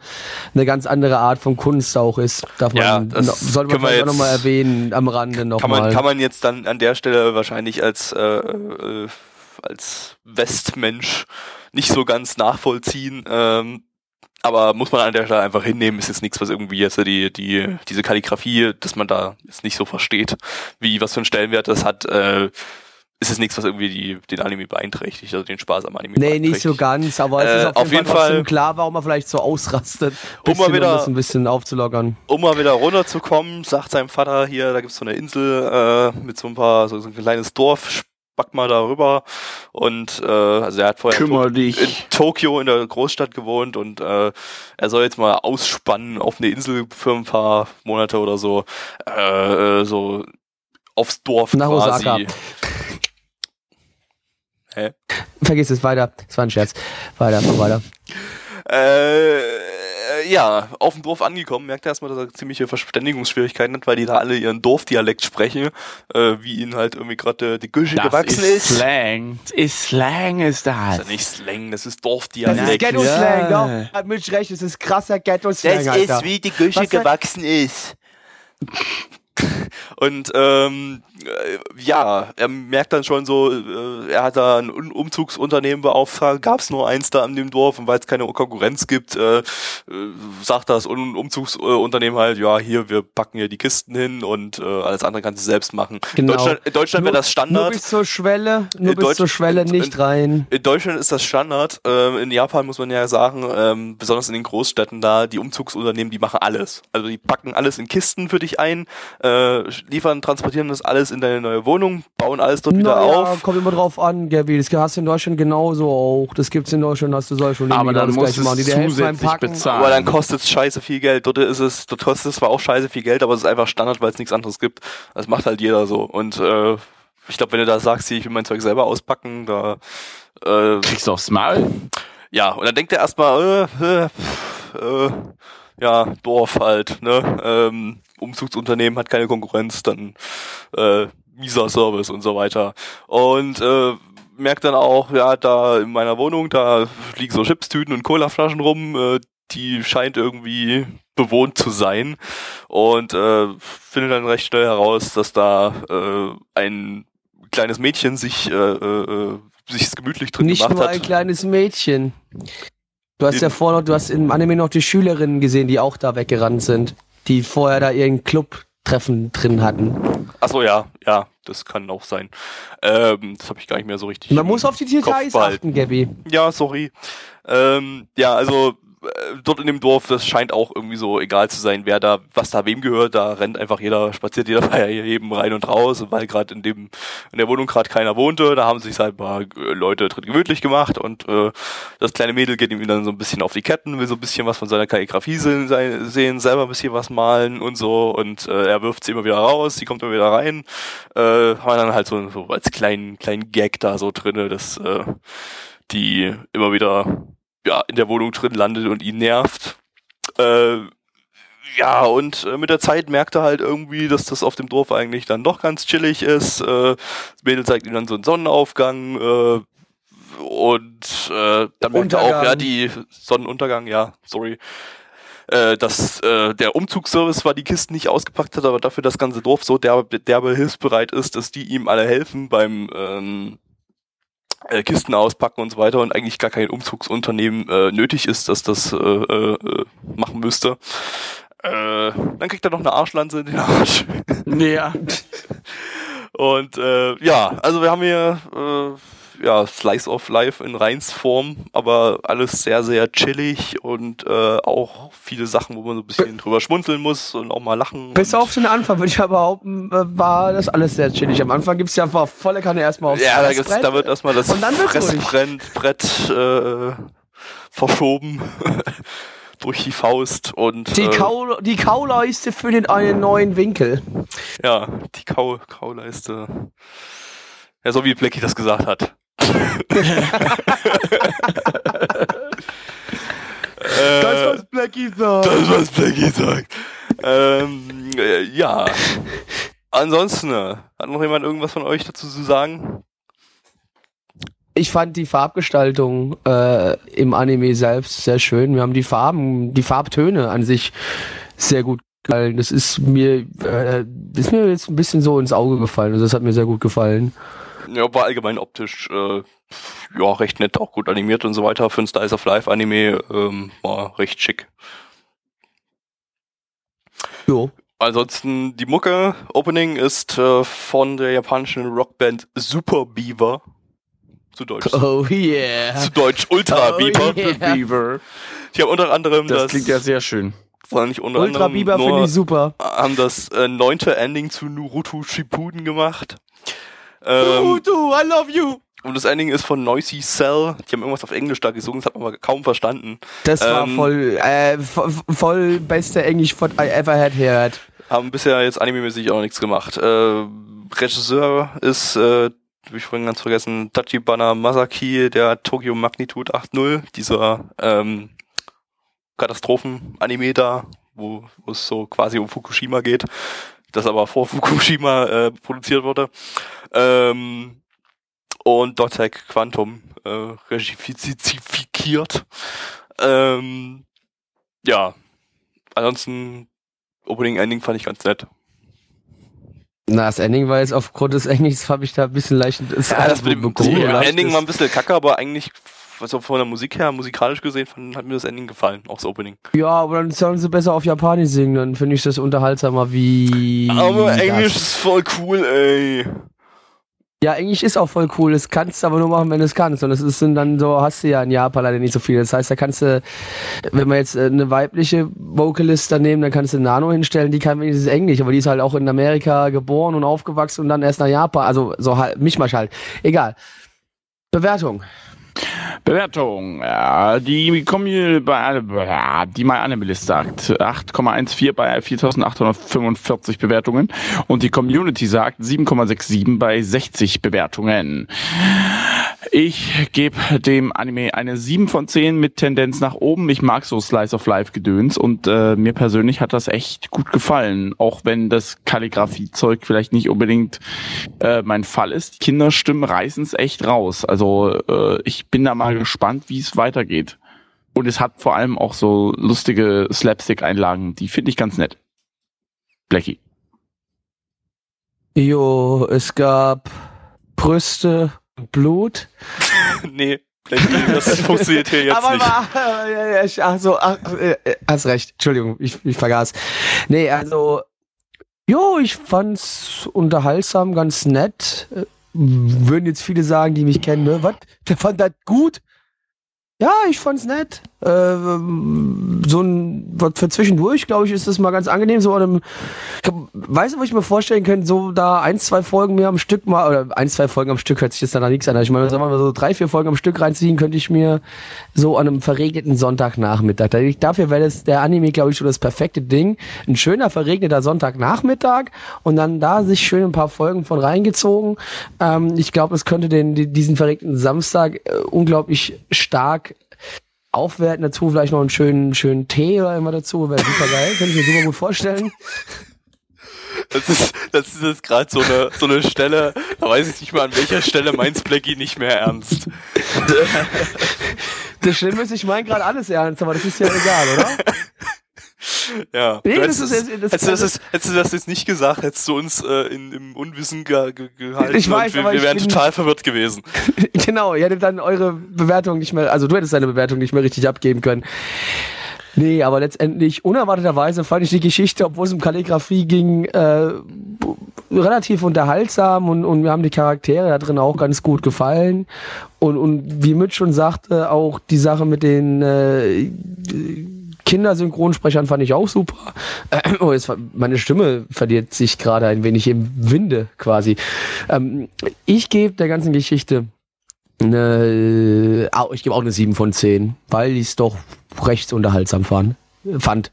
eine ganz andere Art von Kunst auch ist. Darf man, ja, das sollte man vielleicht auch nochmal erwähnen am Rande nochmal. Kann man, kann man jetzt dann an der Stelle wahrscheinlich als, äh, äh, als Westmensch nicht so ganz nachvollziehen. Ähm, aber muss man an der Stelle einfach hinnehmen, ist jetzt nichts, was irgendwie jetzt die, die, diese Kalligrafie, dass man da jetzt nicht so versteht, wie, was für einen Stellenwert das hat, äh, ist es nichts, was irgendwie die, den Anime beeinträchtigt, also den Spaß am Anime Nee, nicht so ganz, aber es ist auf, äh, auf jeden, Fall, Fall klar, warum er vielleicht so ausrastet, um mal wieder, um das ein bisschen aufzulockern. Um mal wieder runterzukommen, sagt sein Vater hier, da gibt's so eine Insel äh, mit so ein paar, so, so ein kleines Dorf, back mal darüber. Und äh, also er hat vorher in, in, Tokio in der Großstadt gewohnt und äh, er soll jetzt mal ausspannen auf eine Insel für ein paar Monate oder so. Äh, äh so aufs Dorf Nach quasi. Osaka. Hä? Vergiss es weiter. Das war ein Scherz. Weiter, weiter. Äh, ja, auf dem Dorf angekommen, merkt er erstmal, dass er ziemliche Verständigungsschwierigkeiten hat, weil die da alle ihren Dorfdialekt sprechen, äh, wie ihnen halt irgendwie gerade die Güsche gewachsen ist. ist. Slang. Ist Slang ist das. Das ist ja nicht Slang, das ist Dorfdialekt. Das ist Ghetto-Slang, ja. doch. Hat mich recht, das ist krasser Ghetto-Slang. Das ist, wie die Güsche gewachsen ist. Und ähm, äh, ja, er merkt dann schon so, äh, er hat da ein Umzugsunternehmen beauftragt, gab es nur eins da an dem Dorf und weil es keine Konkurrenz gibt, äh, äh, sagt das Umzugsunternehmen halt, ja, hier, wir packen hier die Kisten hin und äh, alles andere kannst du selbst machen. Genau. In Deutschland, in Deutschland wäre das Standard. Nur bis zur Schwelle, nur bis zur Schwelle nicht rein. In, in Deutschland ist das Standard. Ähm, in Japan muss man ja sagen, ähm, besonders in den Großstädten da, die Umzugsunternehmen, die machen alles. Also die packen alles in Kisten für dich ein, äh, liefern, transportieren das alles in deine neue Wohnung, bauen alles dort wieder naja, auf. kommt immer drauf an, Gabi. Das hast du in Deutschland genauso auch. Das gibt's in Deutschland, hast du soll schon Aber dann musst du es zusätzlich bezahlen. Aber dann kostet es scheiße viel Geld. Dort ist es, dort kostet es zwar auch scheiße viel Geld, aber es ist einfach Standard, weil es nichts anderes gibt. Das macht halt jeder so. Und äh, ich glaube, wenn du da sagst, ich will mein Zeug selber auspacken, da äh, kriegst du aufs Maul. Ja, und dann denkt er erstmal, äh, äh, äh, ja, Dorf halt, ne? Ähm, Umzugsunternehmen hat keine Konkurrenz, dann äh, mieser Service und so weiter. Und äh, merkt dann auch, ja, da in meiner Wohnung, da liegen so Chipstüten und Colaflaschen rum, äh, die scheint irgendwie bewohnt zu sein und äh, findet dann recht schnell heraus, dass da äh, ein kleines Mädchen sich äh, äh, sich gemütlich drin Nicht gemacht nur hat. ein kleines Mädchen. Du hast ja vorher noch, du hast im Anime noch die Schülerinnen gesehen, die auch da weggerannt sind die vorher da ihren Club-Treffen drin hatten. Achso, ja, ja, das kann auch sein. Ähm, das habe ich gar nicht mehr so richtig. Man muss auf die Details achten, Gabby. Ja, sorry. Ähm, ja, also dort in dem Dorf, das scheint auch irgendwie so egal zu sein, wer da, was da wem gehört. Da rennt einfach jeder, spaziert jeder bei jedem rein und raus. Weil gerade in dem, in der Wohnung gerade keiner wohnte, da haben sich halt ein paar äh, Leute drin gemütlich gemacht und äh, das kleine Mädel geht ihm dann so ein bisschen auf die Ketten, will so ein bisschen was von seiner Kalligrafie sehen, selber ein bisschen was malen und so und äh, er wirft sie immer wieder raus, sie kommt immer wieder rein. Äh, haben dann halt so, so als kleinen, kleinen Gag da so drinne, dass äh, die immer wieder ja, in der Wohnung drin landet und ihn nervt. Äh, ja, und äh, mit der Zeit merkt er halt irgendwie, dass das auf dem Dorf eigentlich dann doch ganz chillig ist. Äh, das Mädel zeigt ihm dann so einen Sonnenaufgang äh, und äh, dann merkt er auch, ja, die Sonnenuntergang, ja, sorry. Äh, dass äh, der Umzugsservice zwar die Kisten nicht ausgepackt hat, aber dafür das ganze Dorf so derbe, derbe hilfsbereit ist, dass die ihm alle helfen beim ähm, äh, Kisten auspacken und so weiter und eigentlich gar kein Umzugsunternehmen äh, nötig ist, dass das äh, äh, machen müsste. Äh, dann kriegt er noch eine Arschlanze in den Arsch. Ja. und äh, ja, also wir haben hier äh, ja, Slice of Life in Reinsform, aber alles sehr, sehr chillig und äh, auch viele Sachen, wo man so ein bisschen drüber schmunzeln muss und auch mal lachen. Bis auf den Anfang, würde ich ja behaupten, äh, war das alles sehr chillig. Am Anfang gibt's ja einfach volle Kanne erstmal aufs Ja, da, gibt's, da wird erstmal das. Fressbrett Brett, äh, verschoben durch die Faust und die, äh, Kau die Kauleiste für den einen neuen Winkel. ja, die Kau Kauleiste. Ja, so wie Blackie das gesagt hat. Äh, Blackie sagt. Das, was Blackie sagt. Ähm, äh, ja. Ansonsten, äh, hat noch jemand irgendwas von euch dazu zu sagen? Ich fand die Farbgestaltung äh, im Anime selbst sehr schön. Wir haben die Farben, die Farbtöne an sich sehr gut gefallen. Das ist mir, äh, das ist mir jetzt ein bisschen so ins Auge gefallen. Also das hat mir sehr gut gefallen. Ja, war allgemein optisch äh, ja recht nett, auch gut animiert und so weiter. Für ein Slice of Life Anime ähm, war recht schick. Jo. Ansonsten die Mucke Opening ist äh, von der japanischen Rockband Super Beaver. Zu Deutsch. Oh yeah. Zu Deutsch Ultra Oh Beaver. yeah. Beaver. Die haben unter anderem Das das, klingt ja sehr schön. war nicht unter Ultra anderem Biber nur, finde ich super. haben das äh, neunte Ending zu Naruto Shippuden gemacht. Ähm, Naruto, I love you. und das Ending ist von Noisy Cell. Die haben irgendwas auf Englisch da gesungen, das hat man aber kaum verstanden. Das war Ähm, voll, äh, vo- voll beste Englisch, what I ever had heard. Haben bisher jetzt anime-mäßig auch nichts gemacht. Äh, Regisseur ist, äh, hab ich vorhin ganz vergessen, Tachibana Masaki, der Tokyo Magnitude 8.0, dieser ähm, Katastrophen-Anime da, wo es so quasi um Fukushima geht, das aber vor Fukushima äh, produziert wurde. Ähm, und Dotec Quantum äh, regifiziert. Ähm, ja, ansonsten Opening Ending fand ich ganz nett. Na, das Ending war jetzt aufgrund des Englischs, habe ich da ein bisschen leicht das, Ja, das mit dem. Ending war ein bisschen kacke, aber eigentlich, also von der Musik her, musikalisch gesehen, fand, hat mir das Ending gefallen, auch das Opening. Ja, aber dann sollen sie besser auf Japanisch singen, dann finde ich das unterhaltsamer wie. Aber das. Englisch ist voll cool, ey. Ja, Englisch ist auch voll cool. Das kannst du aber nur machen, wenn du es kannst. Und das ist dann so, hast du ja in Japan leider nicht so viel. Das heißt, da kannst du, wenn wir jetzt äh, eine weibliche Vocalist da nehmen, dann kannst du Nano hinstellen, die kann wenigstens Englisch, aber die ist halt auch in Amerika geboren und aufgewachsen und dann erst nach Japan. Also so halt, Mischmasch halt. Egal. Bewertung. Bewertung. Die Community bei die MyAnimalist sagt 8,14 bei 4845 Bewertungen und die Community sagt 7,67 bei 60 Bewertungen. Ich gebe dem Anime eine 7 von 10 mit Tendenz nach oben. Ich mag so Slice of Life Gedöns und äh, mir persönlich hat das echt gut gefallen, auch wenn das Kalligrafiezeug vielleicht nicht unbedingt äh, mein Fall ist. Kinderstimmen reißen es echt raus. Also äh, ich bin da mal gespannt, wie es weitergeht. Und es hat vor allem auch so lustige Slapstick-Einlagen, die finde ich ganz nett. Blackie. Jo, es gab Brüste Blut. nee, das funktioniert hier jetzt aber nicht. War, ja, ach so, ach, äh, äh, hast recht. Entschuldigung, ich, ich vergaß. Nee, also, jo, ich fand's unterhaltsam, ganz nett. Äh, Würden jetzt viele sagen, die mich kennen, ne? Was? Der fand das gut? Ja, ich fand's nett. Äh, so ein, was für zwischendurch, glaube ich, ist das mal ganz angenehm. So an einem, weißt du, wo ich mir vorstellen könnte, so da ein, zwei Folgen mehr am Stück mal, oder ein, zwei Folgen am Stück hört sich jetzt danach nichts an. Ich meine, sagen wir mal so drei, vier Folgen am Stück reinziehen, könnte ich mir so an einem verregneten Sonntagnachmittag. Da- Dafür wäre das der Anime, glaube ich, so das perfekte Ding. Ein schöner verregneter Sonntagnachmittag und dann da sich schön ein paar Folgen von reingezogen. Ähm, ich glaube, es könnte den, die- diesen verregneten Samstag äh, unglaublich stark aufwerten. Dazu vielleicht noch einen schönen, schönen Tee oder immer dazu. Wäre super geil. Könnte ich mir super gut vorstellen. Das ist, das ist jetzt gerade so eine, so eine Stelle, da weiß ich nicht mal, an welcher Stelle meins Blackie nicht mehr ernst. Das Schlimme ist, ich meine gerade alles ernst, aber das ist ja egal, oder? Ja. Nee, das hättest, ist- das- hättest, du das, jetzt- hättest du das jetzt nicht gesagt, hättest du uns äh, in, im Unwissen ge, ge, gehalten Ich weiß, und wir, wir wären total verwirrt gewesen. genau, ihr hättet dann eure Bewertung nicht mehr, also du hättest deine Bewertung nicht mehr richtig abgeben können. Nee, aber letztendlich, unerwarteterweise fand ich die Geschichte, obwohl es um Kalligrafie ging, äh, relativ unterhaltsam und, und mir haben die Charaktere da drin auch ganz gut gefallen. Und, und wie Mitch schon sagte, auch die Sache mit den äh, Kindersynchronsprechern fand ich auch super. Äh, oh, jetzt, meine Stimme verliert sich gerade ein wenig im Winde quasi. Ähm, ich gebe der ganzen Geschichte eine, ich gebe auch eine 7 von 10, weil ich es doch recht unterhaltsam fand. fand.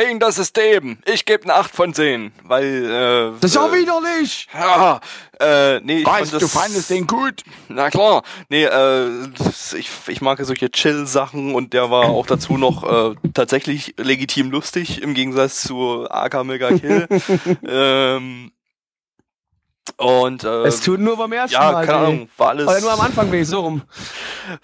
Gegen das System. Ich gebe eine 8 von 10, weil äh, Das ist auch widerlich! Ja, äh, nee, ich Weißt fand du, das, fandest den gut? Na klar, nee, äh, das- ich, ich mag ja solche Chill-Sachen und der war auch dazu noch äh, tatsächlich legitim lustig im Gegensatz zu AK Mega Kill. ähm, und äh, Es tut nur beim ersten ja, Mal keine weh. Ahnung, war alles Oder nur am Anfang weh, so rum.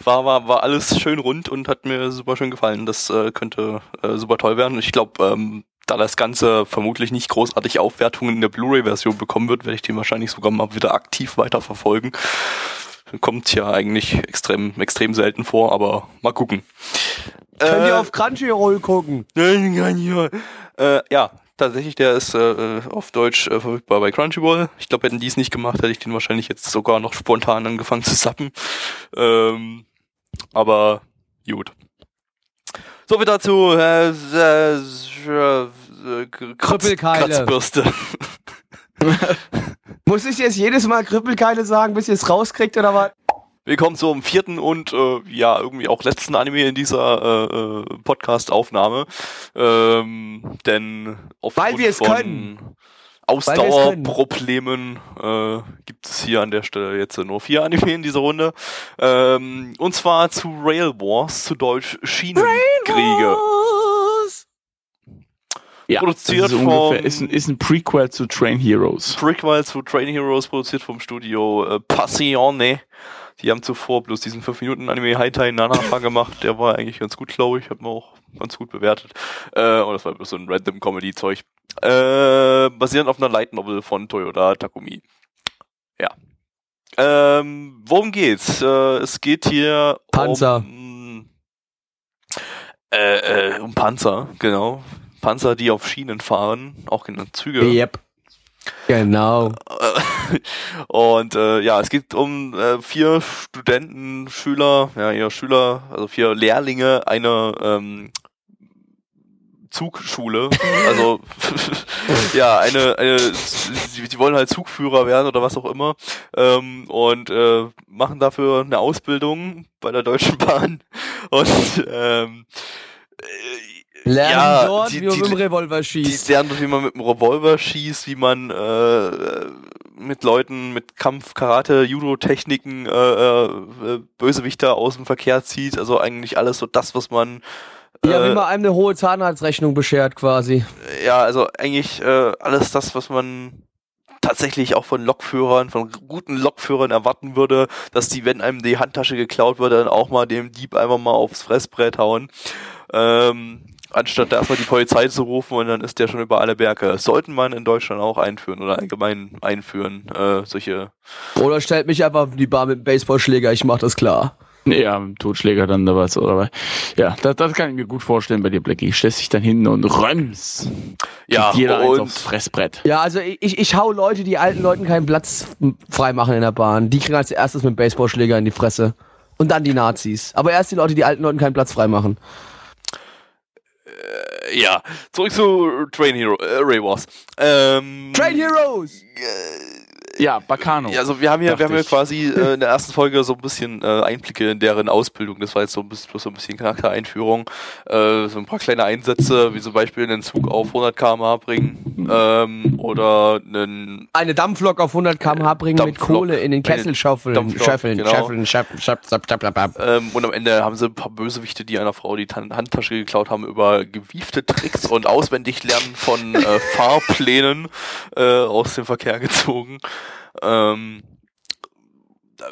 war, war, war alles schön rund und hat mir super schön gefallen. Das äh, könnte äh, super toll werden. Ich glaube, ähm, da das Ganze vermutlich nicht großartig Aufwertungen in der Blu-ray-Version bekommen wird, werde ich den wahrscheinlich sogar mal wieder aktiv weiterverfolgen. Kommt ja eigentlich extrem, extrem selten vor, aber mal gucken. Könnt Äh, ihr auf Crunchyroll gucken? Äh, ja, tatsächlich, der ist äh, auf Deutsch äh, verfügbar bei Crunchyroll. Ich glaube, hätten die es nicht gemacht, hätte ich den wahrscheinlich jetzt sogar noch spontan angefangen zu sappen. Ähm, aber gut. So viel dazu. Äh, äh, äh, äh, Kratz, Krüppelkeile. Kratzbürste. Muss ich jetzt jedes Mal Krüppelkeile sagen, bis ihr es rauskriegt oder was? Willkommen zum vierten und äh, ja, irgendwie auch letzten Anime in dieser äh, äh, Podcast-Aufnahme. Ähm, denn aufgrund Weil wir es von können. Ausdauerproblemen äh, gibt es hier an der Stelle jetzt nur vier Anime in dieser Runde. Ähm, und zwar zu Rail Wars, zu Deutsch Schienenkriege. Ja, Produziert ist ungefähr, vom- ist ein, ist ein Prequel zu Train Heroes. Prequel zu Train Heroes, produziert vom Studio äh, Passione. Die haben zuvor bloß diesen 5-Minuten-Anime Haitai Nanapa gemacht. Der war eigentlich ganz gut, glaube ich. Hat man auch ganz gut bewertet. Äh, und das war bloß so ein random Comedy-Zeug. Äh, basierend auf einer Light Novel von Toyoda Takumi. Ja. Ähm, worum geht's? Äh, es geht hier Panzer. um äh, äh, um Panzer, genau. Panzer, die auf Schienen fahren, auch genannt Züge. Yep. Genau. Und äh, ja, es geht um äh, vier Studenten, Schüler, ja, ja, Schüler, also vier Lehrlinge einer ähm, Zugschule. Also ja, eine, eine die, die wollen halt Zugführer werden oder was auch immer. Ähm, und äh, machen dafür eine Ausbildung bei der Deutschen Bahn. Und ähm, äh, Lernen ja, dort, die- wie man die- mit dem Revolver die schießt. lernen, wie man mit einem Revolver schießt, wie man äh, mit Leuten mit Kampf, Karate, Judo-Techniken äh, äh, Bösewichter aus dem Verkehr zieht. Also eigentlich alles so das, was man Ja, äh, wie man einem eine hohe Zahnarztrechnung beschert quasi. ja, also eigentlich äh, alles das, was man tatsächlich auch von Lokführern, von guten Lokführern erwarten würde, dass die, wenn einem die Handtasche geklaut wird, dann auch mal dem Dieb einfach mal aufs Fressbrett hauen. Ähm, anstatt da erstmal die Polizei zu rufen und dann ist der schon über alle Berge. Das sollten man in Deutschland auch einführen oder allgemein einführen, äh, solche Oder stellt mich einfach auf die Bar mit dem Baseballschläger, ich mach das klar. Ja, mit dem Totschläger dann oder was. Oder was. Ja, das, das kann ich mir gut vorstellen bei dir, Blackie. Stellst dich dann hin und röms. ja jeder und aufs Fressbrett. Ja, also ich, ich hau Leute, die alten Leuten keinen Platz freimachen in der Bahn. Die kriegen als erstes mit dem Baseballschläger in die Fresse. Und dann die Nazis. Aber erst die Leute, die alten Leuten keinen Platz freimachen. äh, ja, zurück zu Train Hero, äh, Ray Wars. Ähm, um, Train Heroes! Uh, Ja, Bacano. Ja, also wir haben hier, Dachte wir haben hier ich. quasi äh, in der ersten Folge so ein bisschen äh, Einblicke in deren Ausbildung. Das war jetzt so ein bisschen, bloß so ein bisschen Charaktereinführung. Äh, so ein paar kleine Einsätze, wie zum Beispiel einen Zug auf 100 km/h bringen ähm, oder einen Eine Dampflok auf 100 km/h bringen mit Dampflok. Kohle in den Kessel schaufeln. Scheffeln, genau. scheffeln, scheffeln, scheffeln. ähm, und am Ende haben sie ein paar Bösewichte, die einer Frau die Handtasche geklaut haben, über gewiefte Tricks und auswendig lernen von äh, Fahrplänen äh, aus dem Verkehr gezogen. Ähm,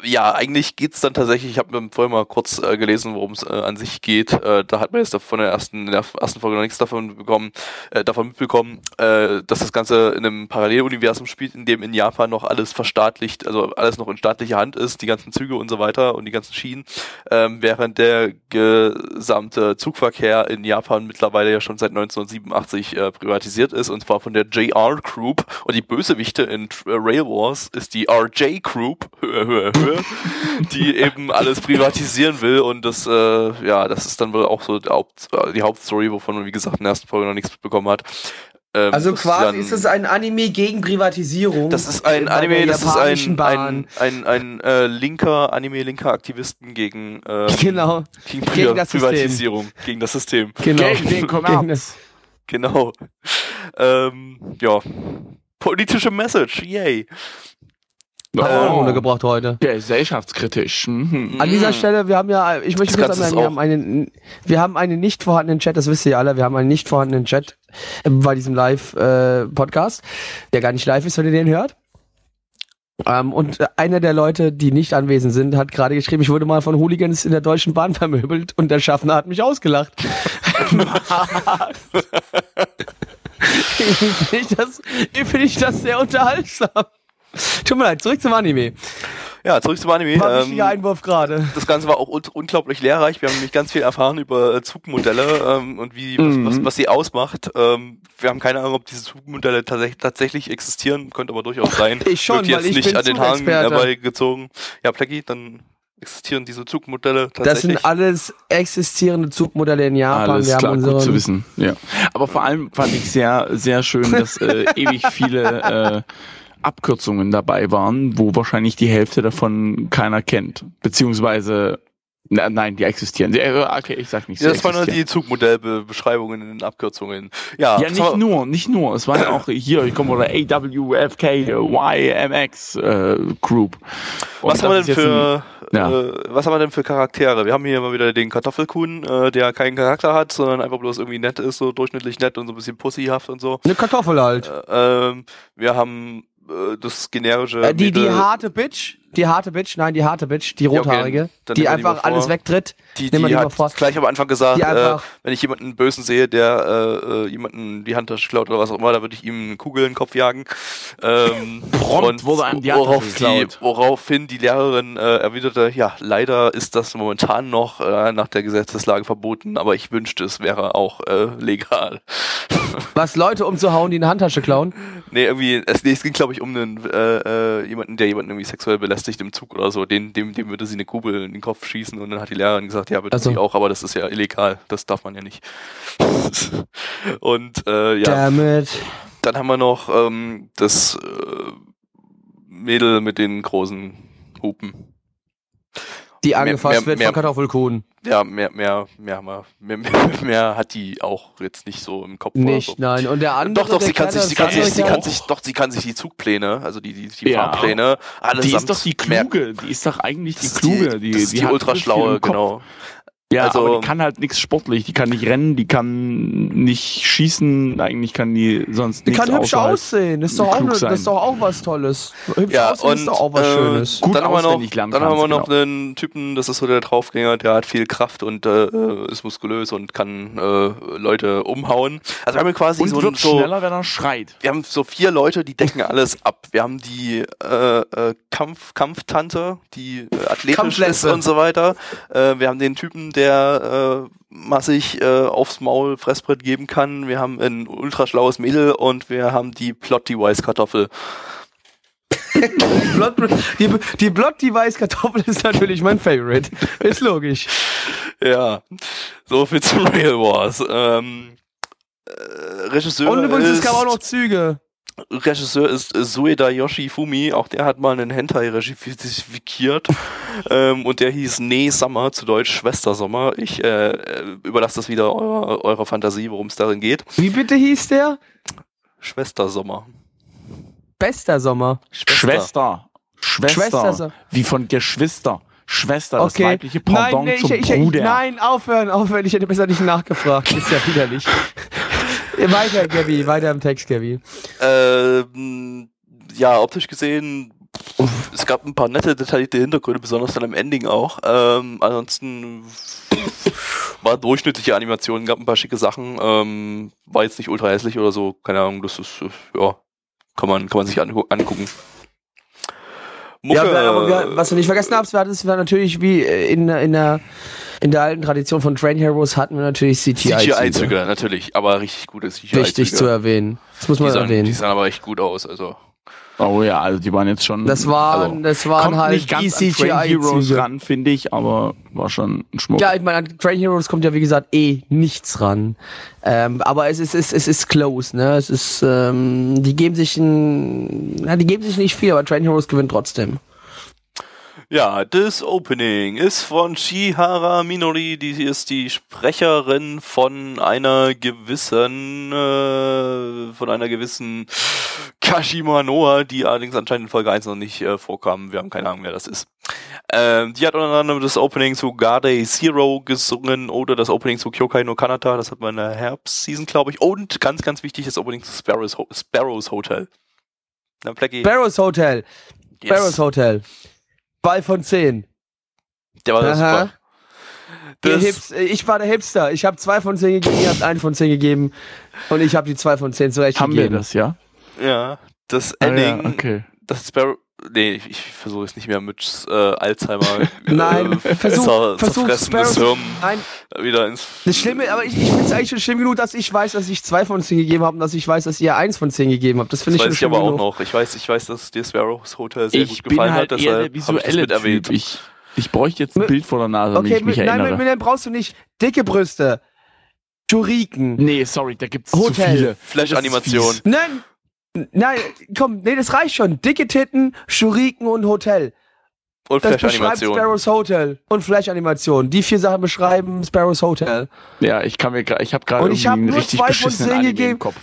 ja, eigentlich geht's dann tatsächlich, ich habe vorher mal kurz äh, gelesen, worum es äh, an sich geht. Äh, da hat man jetzt von der ersten, in der ersten Folge noch nichts davon bekommen, äh, davon mitbekommen, äh, dass das Ganze in einem Paralleluniversum spielt, in dem in Japan noch alles verstaatlicht, also alles noch in staatlicher Hand ist, die ganzen Züge und so weiter und die ganzen Schienen, ähm, während der gesamte Zugverkehr in Japan mittlerweile ja schon seit 1987 äh, privatisiert ist und zwar von der JR Group und die Bösewichte in Rail Wars ist die RJ Group. Höhe, die eben alles privatisieren will und das, äh, ja, das ist dann wohl auch so die, Haupt, die Hauptstory, wovon man, wie gesagt, in der ersten Folge noch nichts mitbekommen hat. Ähm, also quasi dann, ist es ein Anime gegen Privatisierung. Das ist ein Anime, das ist ein, ein, ein, ein, äh, linker Anime, linker Aktivisten gegen, ähm, genau. gegen, gegen das Privatisierung, System. gegen das System. Genau. Gegen den Kommerz. Genau. Ähm, ja. Politische Message, yay. Oh. untergebracht heute. Gesellschaftskritisch. Mhm. An dieser Stelle, wir haben ja, ich möchte kurz sagen, wir haben, einen, wir haben einen nicht vorhandenen Chat, das wisst ihr alle, wir haben einen nicht vorhandenen Chat bei diesem Live-Podcast, äh, der gar nicht live ist, wenn ihr den hört. Ähm, und einer der Leute, die nicht anwesend sind, hat gerade geschrieben, ich wurde mal von Hooligans in der Deutschen Bahn vermöbelt und der Schaffner hat mich ausgelacht. Finde ich, das, find ich das sehr unterhaltsam. Tut mir leid, zurück zum Anime. Ja, zurück zum Anime. War ein ähm, Einwurf gerade. Das Ganze war auch un unglaublich lehrreich. Wir haben nämlich ganz viel erfahren über äh, Zugmodelle ähm, und wie mhm. was, was, sie ausmacht. Ähm, wir haben keine Ahnung, ob diese Zugmodelle tatsächlich, tatsächlich existieren, könnte aber durchaus sein. Ich schon, Wird jetzt weil ich nicht bin an den Haaren herbeigezogen. Ja, Plecki, dann existieren diese Zugmodelle tatsächlich? Das sind alles existierende Zugmodelle in Japan. Alles Wir klar, gut zu wissen. Ja. Aber vor allem fand ich sehr, sehr schön, dass äh, ewig viele äh, Abkürzungen dabei waren, wo wahrscheinlich die Hälfte davon keiner kennt. Beziehungsweise na, nein, die existieren. Äh, okay, ich sag nicht. Ja, das waren nur die Zugmodellbeschreibungen in den Abkürzungen. Ja, ja nicht nur, nicht nur. Es waren auch hier, ich komme oder AWFK YMX äh, Group. Und was haben wir denn für ein, ja. äh, was haben wir denn für Charaktere? Wir haben hier immer wieder den Kartoffelkuhn, äh, der keinen Charakter hat, sondern einfach bloß irgendwie nett ist, so durchschnittlich nett und so ein bisschen pussyhaft und so. Eine Kartoffel halt. Äh, ähm, wir haben das generische. Äh, die, die harte Bitch, die harte Bitch, nein, die harte Bitch, die rothaarige, ja, okay. die einfach die alles wegtritt. Die, die, die hat vor. gleich am Anfang gesagt, äh, wenn ich jemanden Bösen sehe, der äh, jemanden die Handtasche klaut oder was auch immer, da würde ich ihm eine Kugel in den Kopf jagen. Ähm, Prompt wurde einem die worauf die, Woraufhin die Lehrerin äh, erwiderte, ja, leider ist das momentan noch äh, nach der Gesetzeslage verboten, aber ich wünschte, es wäre auch äh, legal. Was, Leute umzuhauen, die eine Handtasche klauen? Nee, irgendwie, es, nee, es ging, glaube ich, um einen, äh, äh, jemanden, der jemanden irgendwie sexuell belästigt im Zug oder so. Den, dem, dem würde sie eine Kugel in den Kopf schießen und dann hat die Lehrerin gesagt, ja, bitte also. sie auch, aber das ist ja illegal. Das darf man ja nicht. und äh, ja. Damit. Dann haben wir noch ähm, das äh, Mädel mit den großen Hupen. Die angefasst mehr, mehr, wird von Kartoffelkuhn. Ja, mehr, mehr, mehr, mehr, mehr, mehr hat die auch jetzt nicht so im Kopf. Nicht, so. nein. Und der andere. Doch, doch, sie kann sich, sie kann sich, sie kann sich, doch, sie kann sich die Zugpläne, also die, die, die ja. Fahrpläne, alles. Die ist doch die kluge, die ist doch eigentlich die kluge, die, die, die, die ultraschlaue, genau. Ja, also, aber die kann halt nichts sportlich, die kann nicht rennen, die kann nicht schießen, eigentlich kann die sonst nichts Die kann hübsch aussehen, das ist, doch auch, ne, das ist doch auch was Tolles. Hübsch ja, aussehen und, ist doch auch was äh, Schönes. Gut dann haben wir noch, dann haben wir noch genau. einen Typen, das ist so der Draufgänger, der hat viel Kraft und äh, ist muskulös und kann äh, Leute umhauen. Also wir haben quasi und so wird so, schneller, wenn er schreit. Wir haben so vier Leute, die decken alles ab. Wir haben die äh, äh, Kampf, Kampftante, die äh, athletisch ist und so weiter. Äh, wir haben den Typen, der äh, massig äh, aufs Maul Fressbrett geben kann. Wir haben ein ultraschlaues Mädel und wir haben die Plot-Device-Kartoffel. die, die Block-Device-Kartoffel ist natürlich mein Favorite. Ist logisch. Ja, so viel zu Rail Wars. Ähm, äh, Regisseur Und übrigens, es gab auch noch Züge. Regisseur ist Sueda Yoshifumi, auch der hat mal einen Hentai regifiziert ähm, und der hieß Nee Summer, zu Deutsch Schwester Sommer. Ich äh, überlasse das wieder eurer, eurer Fantasie, worum es darin geht. Wie bitte hieß der? Schwester Sommer. Bester Sommer. Schwester. Schwester. Schwester. Wie von Geschwister. Schwester, okay. das weibliche Pendant nein, nee, zum ich, Bruder. Ich, nein, aufhören, aufhören. Ich hätte besser nicht nachgefragt. Ist ja widerlich. weiter, Gabby, weiter im Text, Gabby. Ähm, ja, optisch gesehen, es gab ein paar nette, detaillierte Hintergründe, besonders dann im Ending auch. Ähm, ansonsten war durchschnittliche Animationen, gab ein paar schicke Sachen. Ähm, war jetzt nicht ultra hässlich oder so, keine Ahnung, das ist, äh, ja, kann man, kann man sich angu angucken. Mucke, ja, aber was du nicht vergessen hast, war, das war natürlich wie in, in der in der alten Tradition von Train Heroes hatten wir natürlich CGI-Züge. CGI-Züge, natürlich, aber richtig gute CGI-Züge. Wichtig zu erwähnen. Das muss man die sahen, erwähnen. Die sahen aber echt gut aus, also. Oh ja, also die waren jetzt schon. Das waren, also, das waren kommt halt nicht ganz die an Train Heroes ran, finde ich, aber war schon ein Schmuck. Ja, ich meine, an Train Heroes kommt ja wie gesagt eh nichts ran. Ähm, aber es ist, es, ist, es ist close, ne? Es ist, ähm, die geben sich ein, na, die geben sich nicht viel, aber Train Heroes gewinnt trotzdem. Ja, das Opening ist von Shihara Minori, die ist die Sprecherin von einer gewissen, äh, von einer gewissen Kashima Noah, die allerdings anscheinend in Folge 1 noch nicht äh, vorkam. Wir haben keine Ahnung, wer das ist. Ähm, die hat unter anderem das Opening zu Garde Zero gesungen oder das Opening zu Kyokai no Kanata, das hat man in der Herbstseason, glaube ich. Und ganz, ganz wichtig, das Opening zu Sparrows, Ho Sparrows Hotel. Na, Blackie. Sparrows Hotel. Yes. Sparrows Hotel. Zwei von zehn. Der war Aha. super. Das, Hips, ich war der Hipster. Ich habe zwei von zehn gegeben, ihr habt einen von zehn gegeben. Und ich habe die zwei von zehn zurecht Haben wir gegeben. das, ja? ja, das Ah, Ending, ja, okay. das Sparrow, nee, ich, ich versuche es nicht mehr mit äh, Alzheimer. Nein, äh, versuch, versuch Sparrows. Hirn Nein, wieder ins. das Schlimme, aber ich, ich finde es eigentlich schon schlimm genug, dass ich weiß, dass ich zwei von zehn gegeben habe und dass ich weiß, dass ihr eins von zehn gegeben habt. Das finde Das ich weiß schon ich aber schlimm auch genug. noch. Ich weiß, ich weiß, dass dir Sparrows Hotel sehr Ich gut gefallen halt hat, eher der deshalb habe ich das visuelle mit erwähnt. Typ. Ich, ich bräuchte jetzt ein Mit- Bild vor der Nase, Okay, ich mich nein, erinnere. mit, mit dem brauchst du nicht dicke Brüste, Schuriken. nee, sorry, da gibt's zu Hotel. viele. Flash-Animation. Das ist fies. Nein, nein, komm, nee, das reicht schon. Dicke Titten, Schuriken und Hotel. Und Das beschreibt Flash-Animation. Sparrows Hotel und Flash-Animation. Die vier Sachen beschreiben Sparrows Hotel. Ja, ich kann mir ich habe gerade Und ich irgendwie hab einen nur richtig zwei von beschissenen zehn Anime gegeben. im Kopf.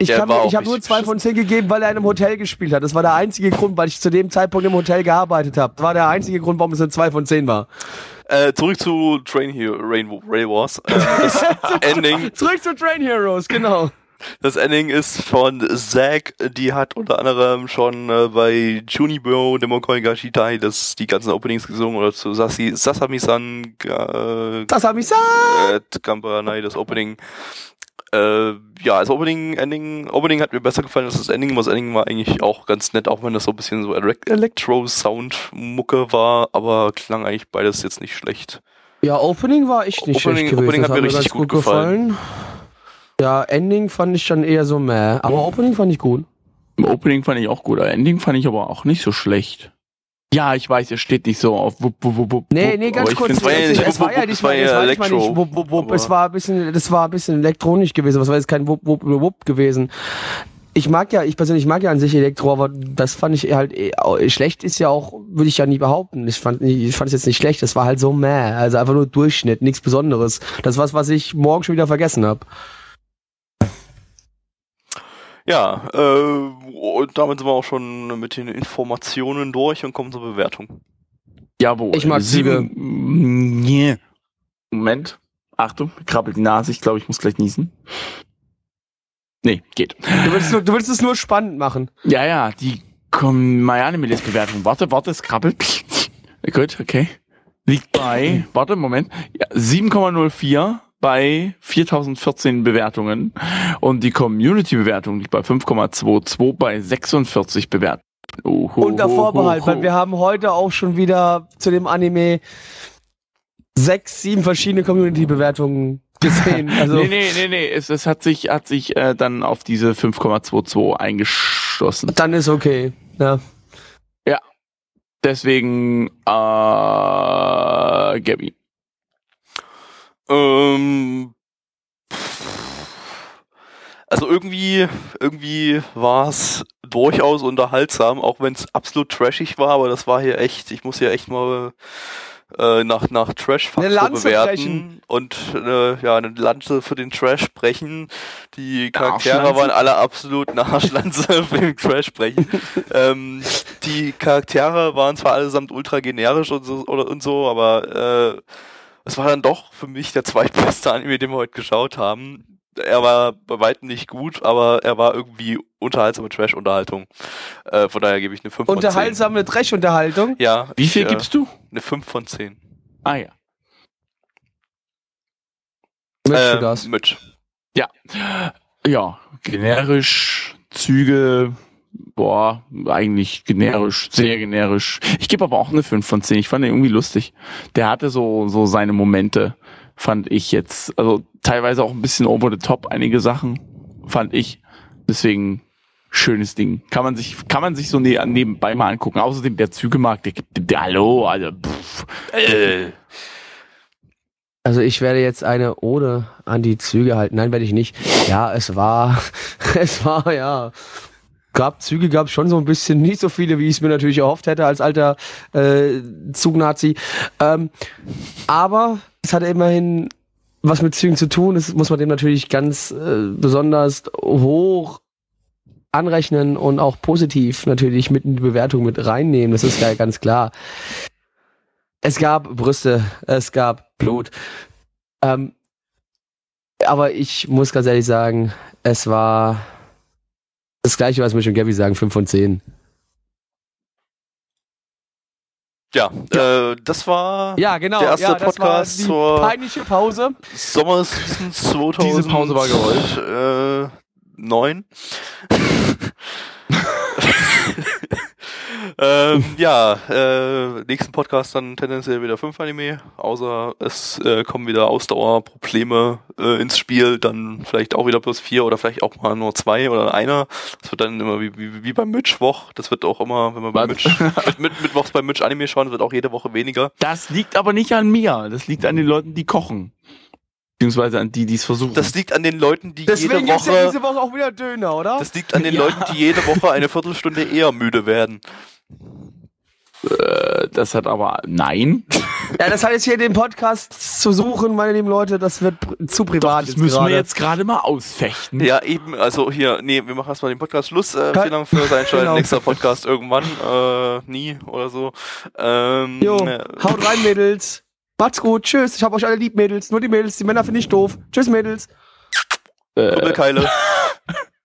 Ich, kann, ich habe nur zwei von zehn gegeben, weil er in einem Hotel gespielt hat. Das war der einzige Grund, weil ich zu dem Zeitpunkt im Hotel gearbeitet habe. Das war der einzige Grund, warum es eine zwei von zehn war. Äh, zurück zu Train Hero, Rainbow, Rail Wars. Äh, das Ending, Zurück zu Train Heroes, genau. Das Ending ist von Zack. Die hat unter anderem schon äh, bei Junibo, Demokoi Gashitai, das die ganzen Openings gesungen oder zu Sasi, Sasami-san, äh, Das gesagt. äh, das Opening. Äh, ja, das Opening, Ending, Opening hat mir besser gefallen als das Ending. Das Ending war eigentlich auch ganz nett, auch wenn das so ein bisschen so Elec- Electro-Sound-Mucke war, aber klang eigentlich beides jetzt nicht schlecht. Ja, Opening war echt nicht Opening- schlecht gewesen. Opening Das hat mir ganz richtig gut gefallen. Ja, Ending fand ich dann eher so meh. Aber Opening fand ich gut. Opening fand ich auch gut, aber Ending fand ich aber auch nicht so schlecht. Ja, ich weiß, er steht nicht so auf wupp, wupp, wupp, wupp, Nee, nee, ganz kurz. find's- war ja nicht es wupp, war wupp, es war ja es war Elektro. wupp, wupp, wupp. Es war ein bisschen, das war ein bisschen elektronisch gewesen. Das war jetzt kein wupp, wupp, wupp gewesen. Ich mag ja, ich persönlich mag ja an sich Elektro, aber das fand ich halt eh, schlecht ist ja auch, würde ich ja nie behaupten. Ich fand, ich fand es jetzt nicht schlecht. Das war halt so meh. Also einfach nur Durchschnitt, nichts Besonderes. Das ist was, was ich morgen schon wieder vergessen habe. Ja, äh, und damit sind wir auch schon mit den Informationen durch und kommen zur Bewertung. Jawohl. Ich mag sieben. Nee. Moment. Achtung, krabbelt die Nase. Ich glaube, ich muss gleich niesen. Nee, geht. Du willst, nur, du willst es nur spannend machen. Ja, ja, die kommen Miami Bewertung. Warte, warte, es krabbelt. Gut, okay. Liegt bei, warte, Moment, ja, 7,04 bei 4014 Bewertungen und die Community-Bewertung liegt bei 5,22 bei 46 Bewertungen. Uhu, Unter Vorbehalt, weil wir haben heute auch schon wieder zu dem Anime sechs, sieben verschiedene Community-Bewertungen gesehen. Also nee, nee, nee, nee, es, es hat sich, hat sich äh, dann auf diese 5,22 eingeschlossen. dann ist okay. Ja. Deswegen, äh, Gabby. Ähm, also irgendwie, irgendwie war es durchaus unterhaltsam, auch wenn es absolut trashig war, aber das war hier echt, ich muss hier echt mal äh, nach, nach trash Eine Lanze bewerten brechen. und äh, ja, eine Lanze für den Trash brechen. Die Charaktere waren alle absolut eine Arschlanze für den Trash brechen. ähm, die Charaktere waren zwar allesamt ultra generisch und so, oder, und so aber äh, es war dann doch für mich der zweitbeste Anime, den wir heute geschaut haben. er war bei weitem nicht gut, aber er war irgendwie unterhaltsame Trash-Unterhaltung. Äh, von daher gebe ich eine 5 von 10. Unterhaltsame Trash-Unterhaltung. Ja. Wie viel ich, äh, gibst du? Eine 5 von 10. Ah ja. Möchtest du Ähm, das? Mitch. Ja, generisch, Züge, boah, eigentlich generisch, sehr generisch. Ich gebe aber auch eine 5 von 10. Ich fand ihn irgendwie lustig. Der hatte so, so seine Momente, fand ich jetzt. Also teilweise auch ein bisschen over the top, einige Sachen, fand ich. Deswegen schönes Ding. Kann man sich, kann man sich so ne nebenbei mal angucken. Außerdem der Zügemarkt, der gibt, hallo, also, pff, Äh, Also ich werde jetzt eine Ode an die Züge halten. Nein, werde ich nicht. Ja, es war, es war, ja. Gab Züge, gab schon so ein bisschen, nicht so viele, wie ich es mir natürlich erhofft hätte als alter äh, Zugnazi. Ähm, aber es hatte immerhin was mit Zügen zu tun. Das muss man dem natürlich ganz äh, besonders hoch anrechnen und auch positiv natürlich mit in die Bewertung mit reinnehmen. Das ist ja ganz klar. Es gab Brüste, es gab Blut. Ähm, aber ich muss ganz ehrlich sagen, es war das gleiche, was Mich und Gabby sagen, 5 von 10. ja, Äh, das war Ja, genau. Der erste ja, das Podcast war zur- peinliche Pause. Sommerseason 2000. Diese Pause war gewollt. Äh, 9. ähm, ja, äh, nächsten Podcast dann tendenziell wieder 5 Anime, außer es äh, kommen wieder Ausdauerprobleme äh, ins Spiel, dann vielleicht auch wieder plus 4 oder vielleicht auch mal nur zwei oder einer. Das wird dann immer wie, wie, wie beim Mitchwoch, das wird auch immer, wenn wir bei? Mitch, mit, mit, Mittwochs bei Mitch Anime schauen, wird auch jede Woche weniger. das liegt aber nicht an mir. Das liegt an den Leuten, die kochen. Beziehungsweise an die, die es versuchen. Das liegt an den Leuten, die Deswegen jede gibt's ja Woche diese Woche auch wieder Döner, oder? Das liegt an den Ja. Leuten, die jede Woche eine Viertelstunde eher müde werden. Äh, das hat aber, nein. ja, das hat jetzt hier den Podcast zu suchen, meine lieben Leute, das wird zu Doch, privat. das jetzt müssen gerade. wir jetzt gerade mal ausfechten. Ja, eben, also hier, nee, wir machen erstmal den Podcast Schluss. Äh, vielen Dank fürs Einschalten. Genau. Nächster Podcast irgendwann, äh, nie oder so. Ähm, Jo, äh, haut rein, Mädels. Macht's gut, tschüss. Ich hab euch alle lieb, Mädels. Nur die Mädels, die Männer finde ich doof. Tschüss, Mädels. Äh, Kurbelkeile.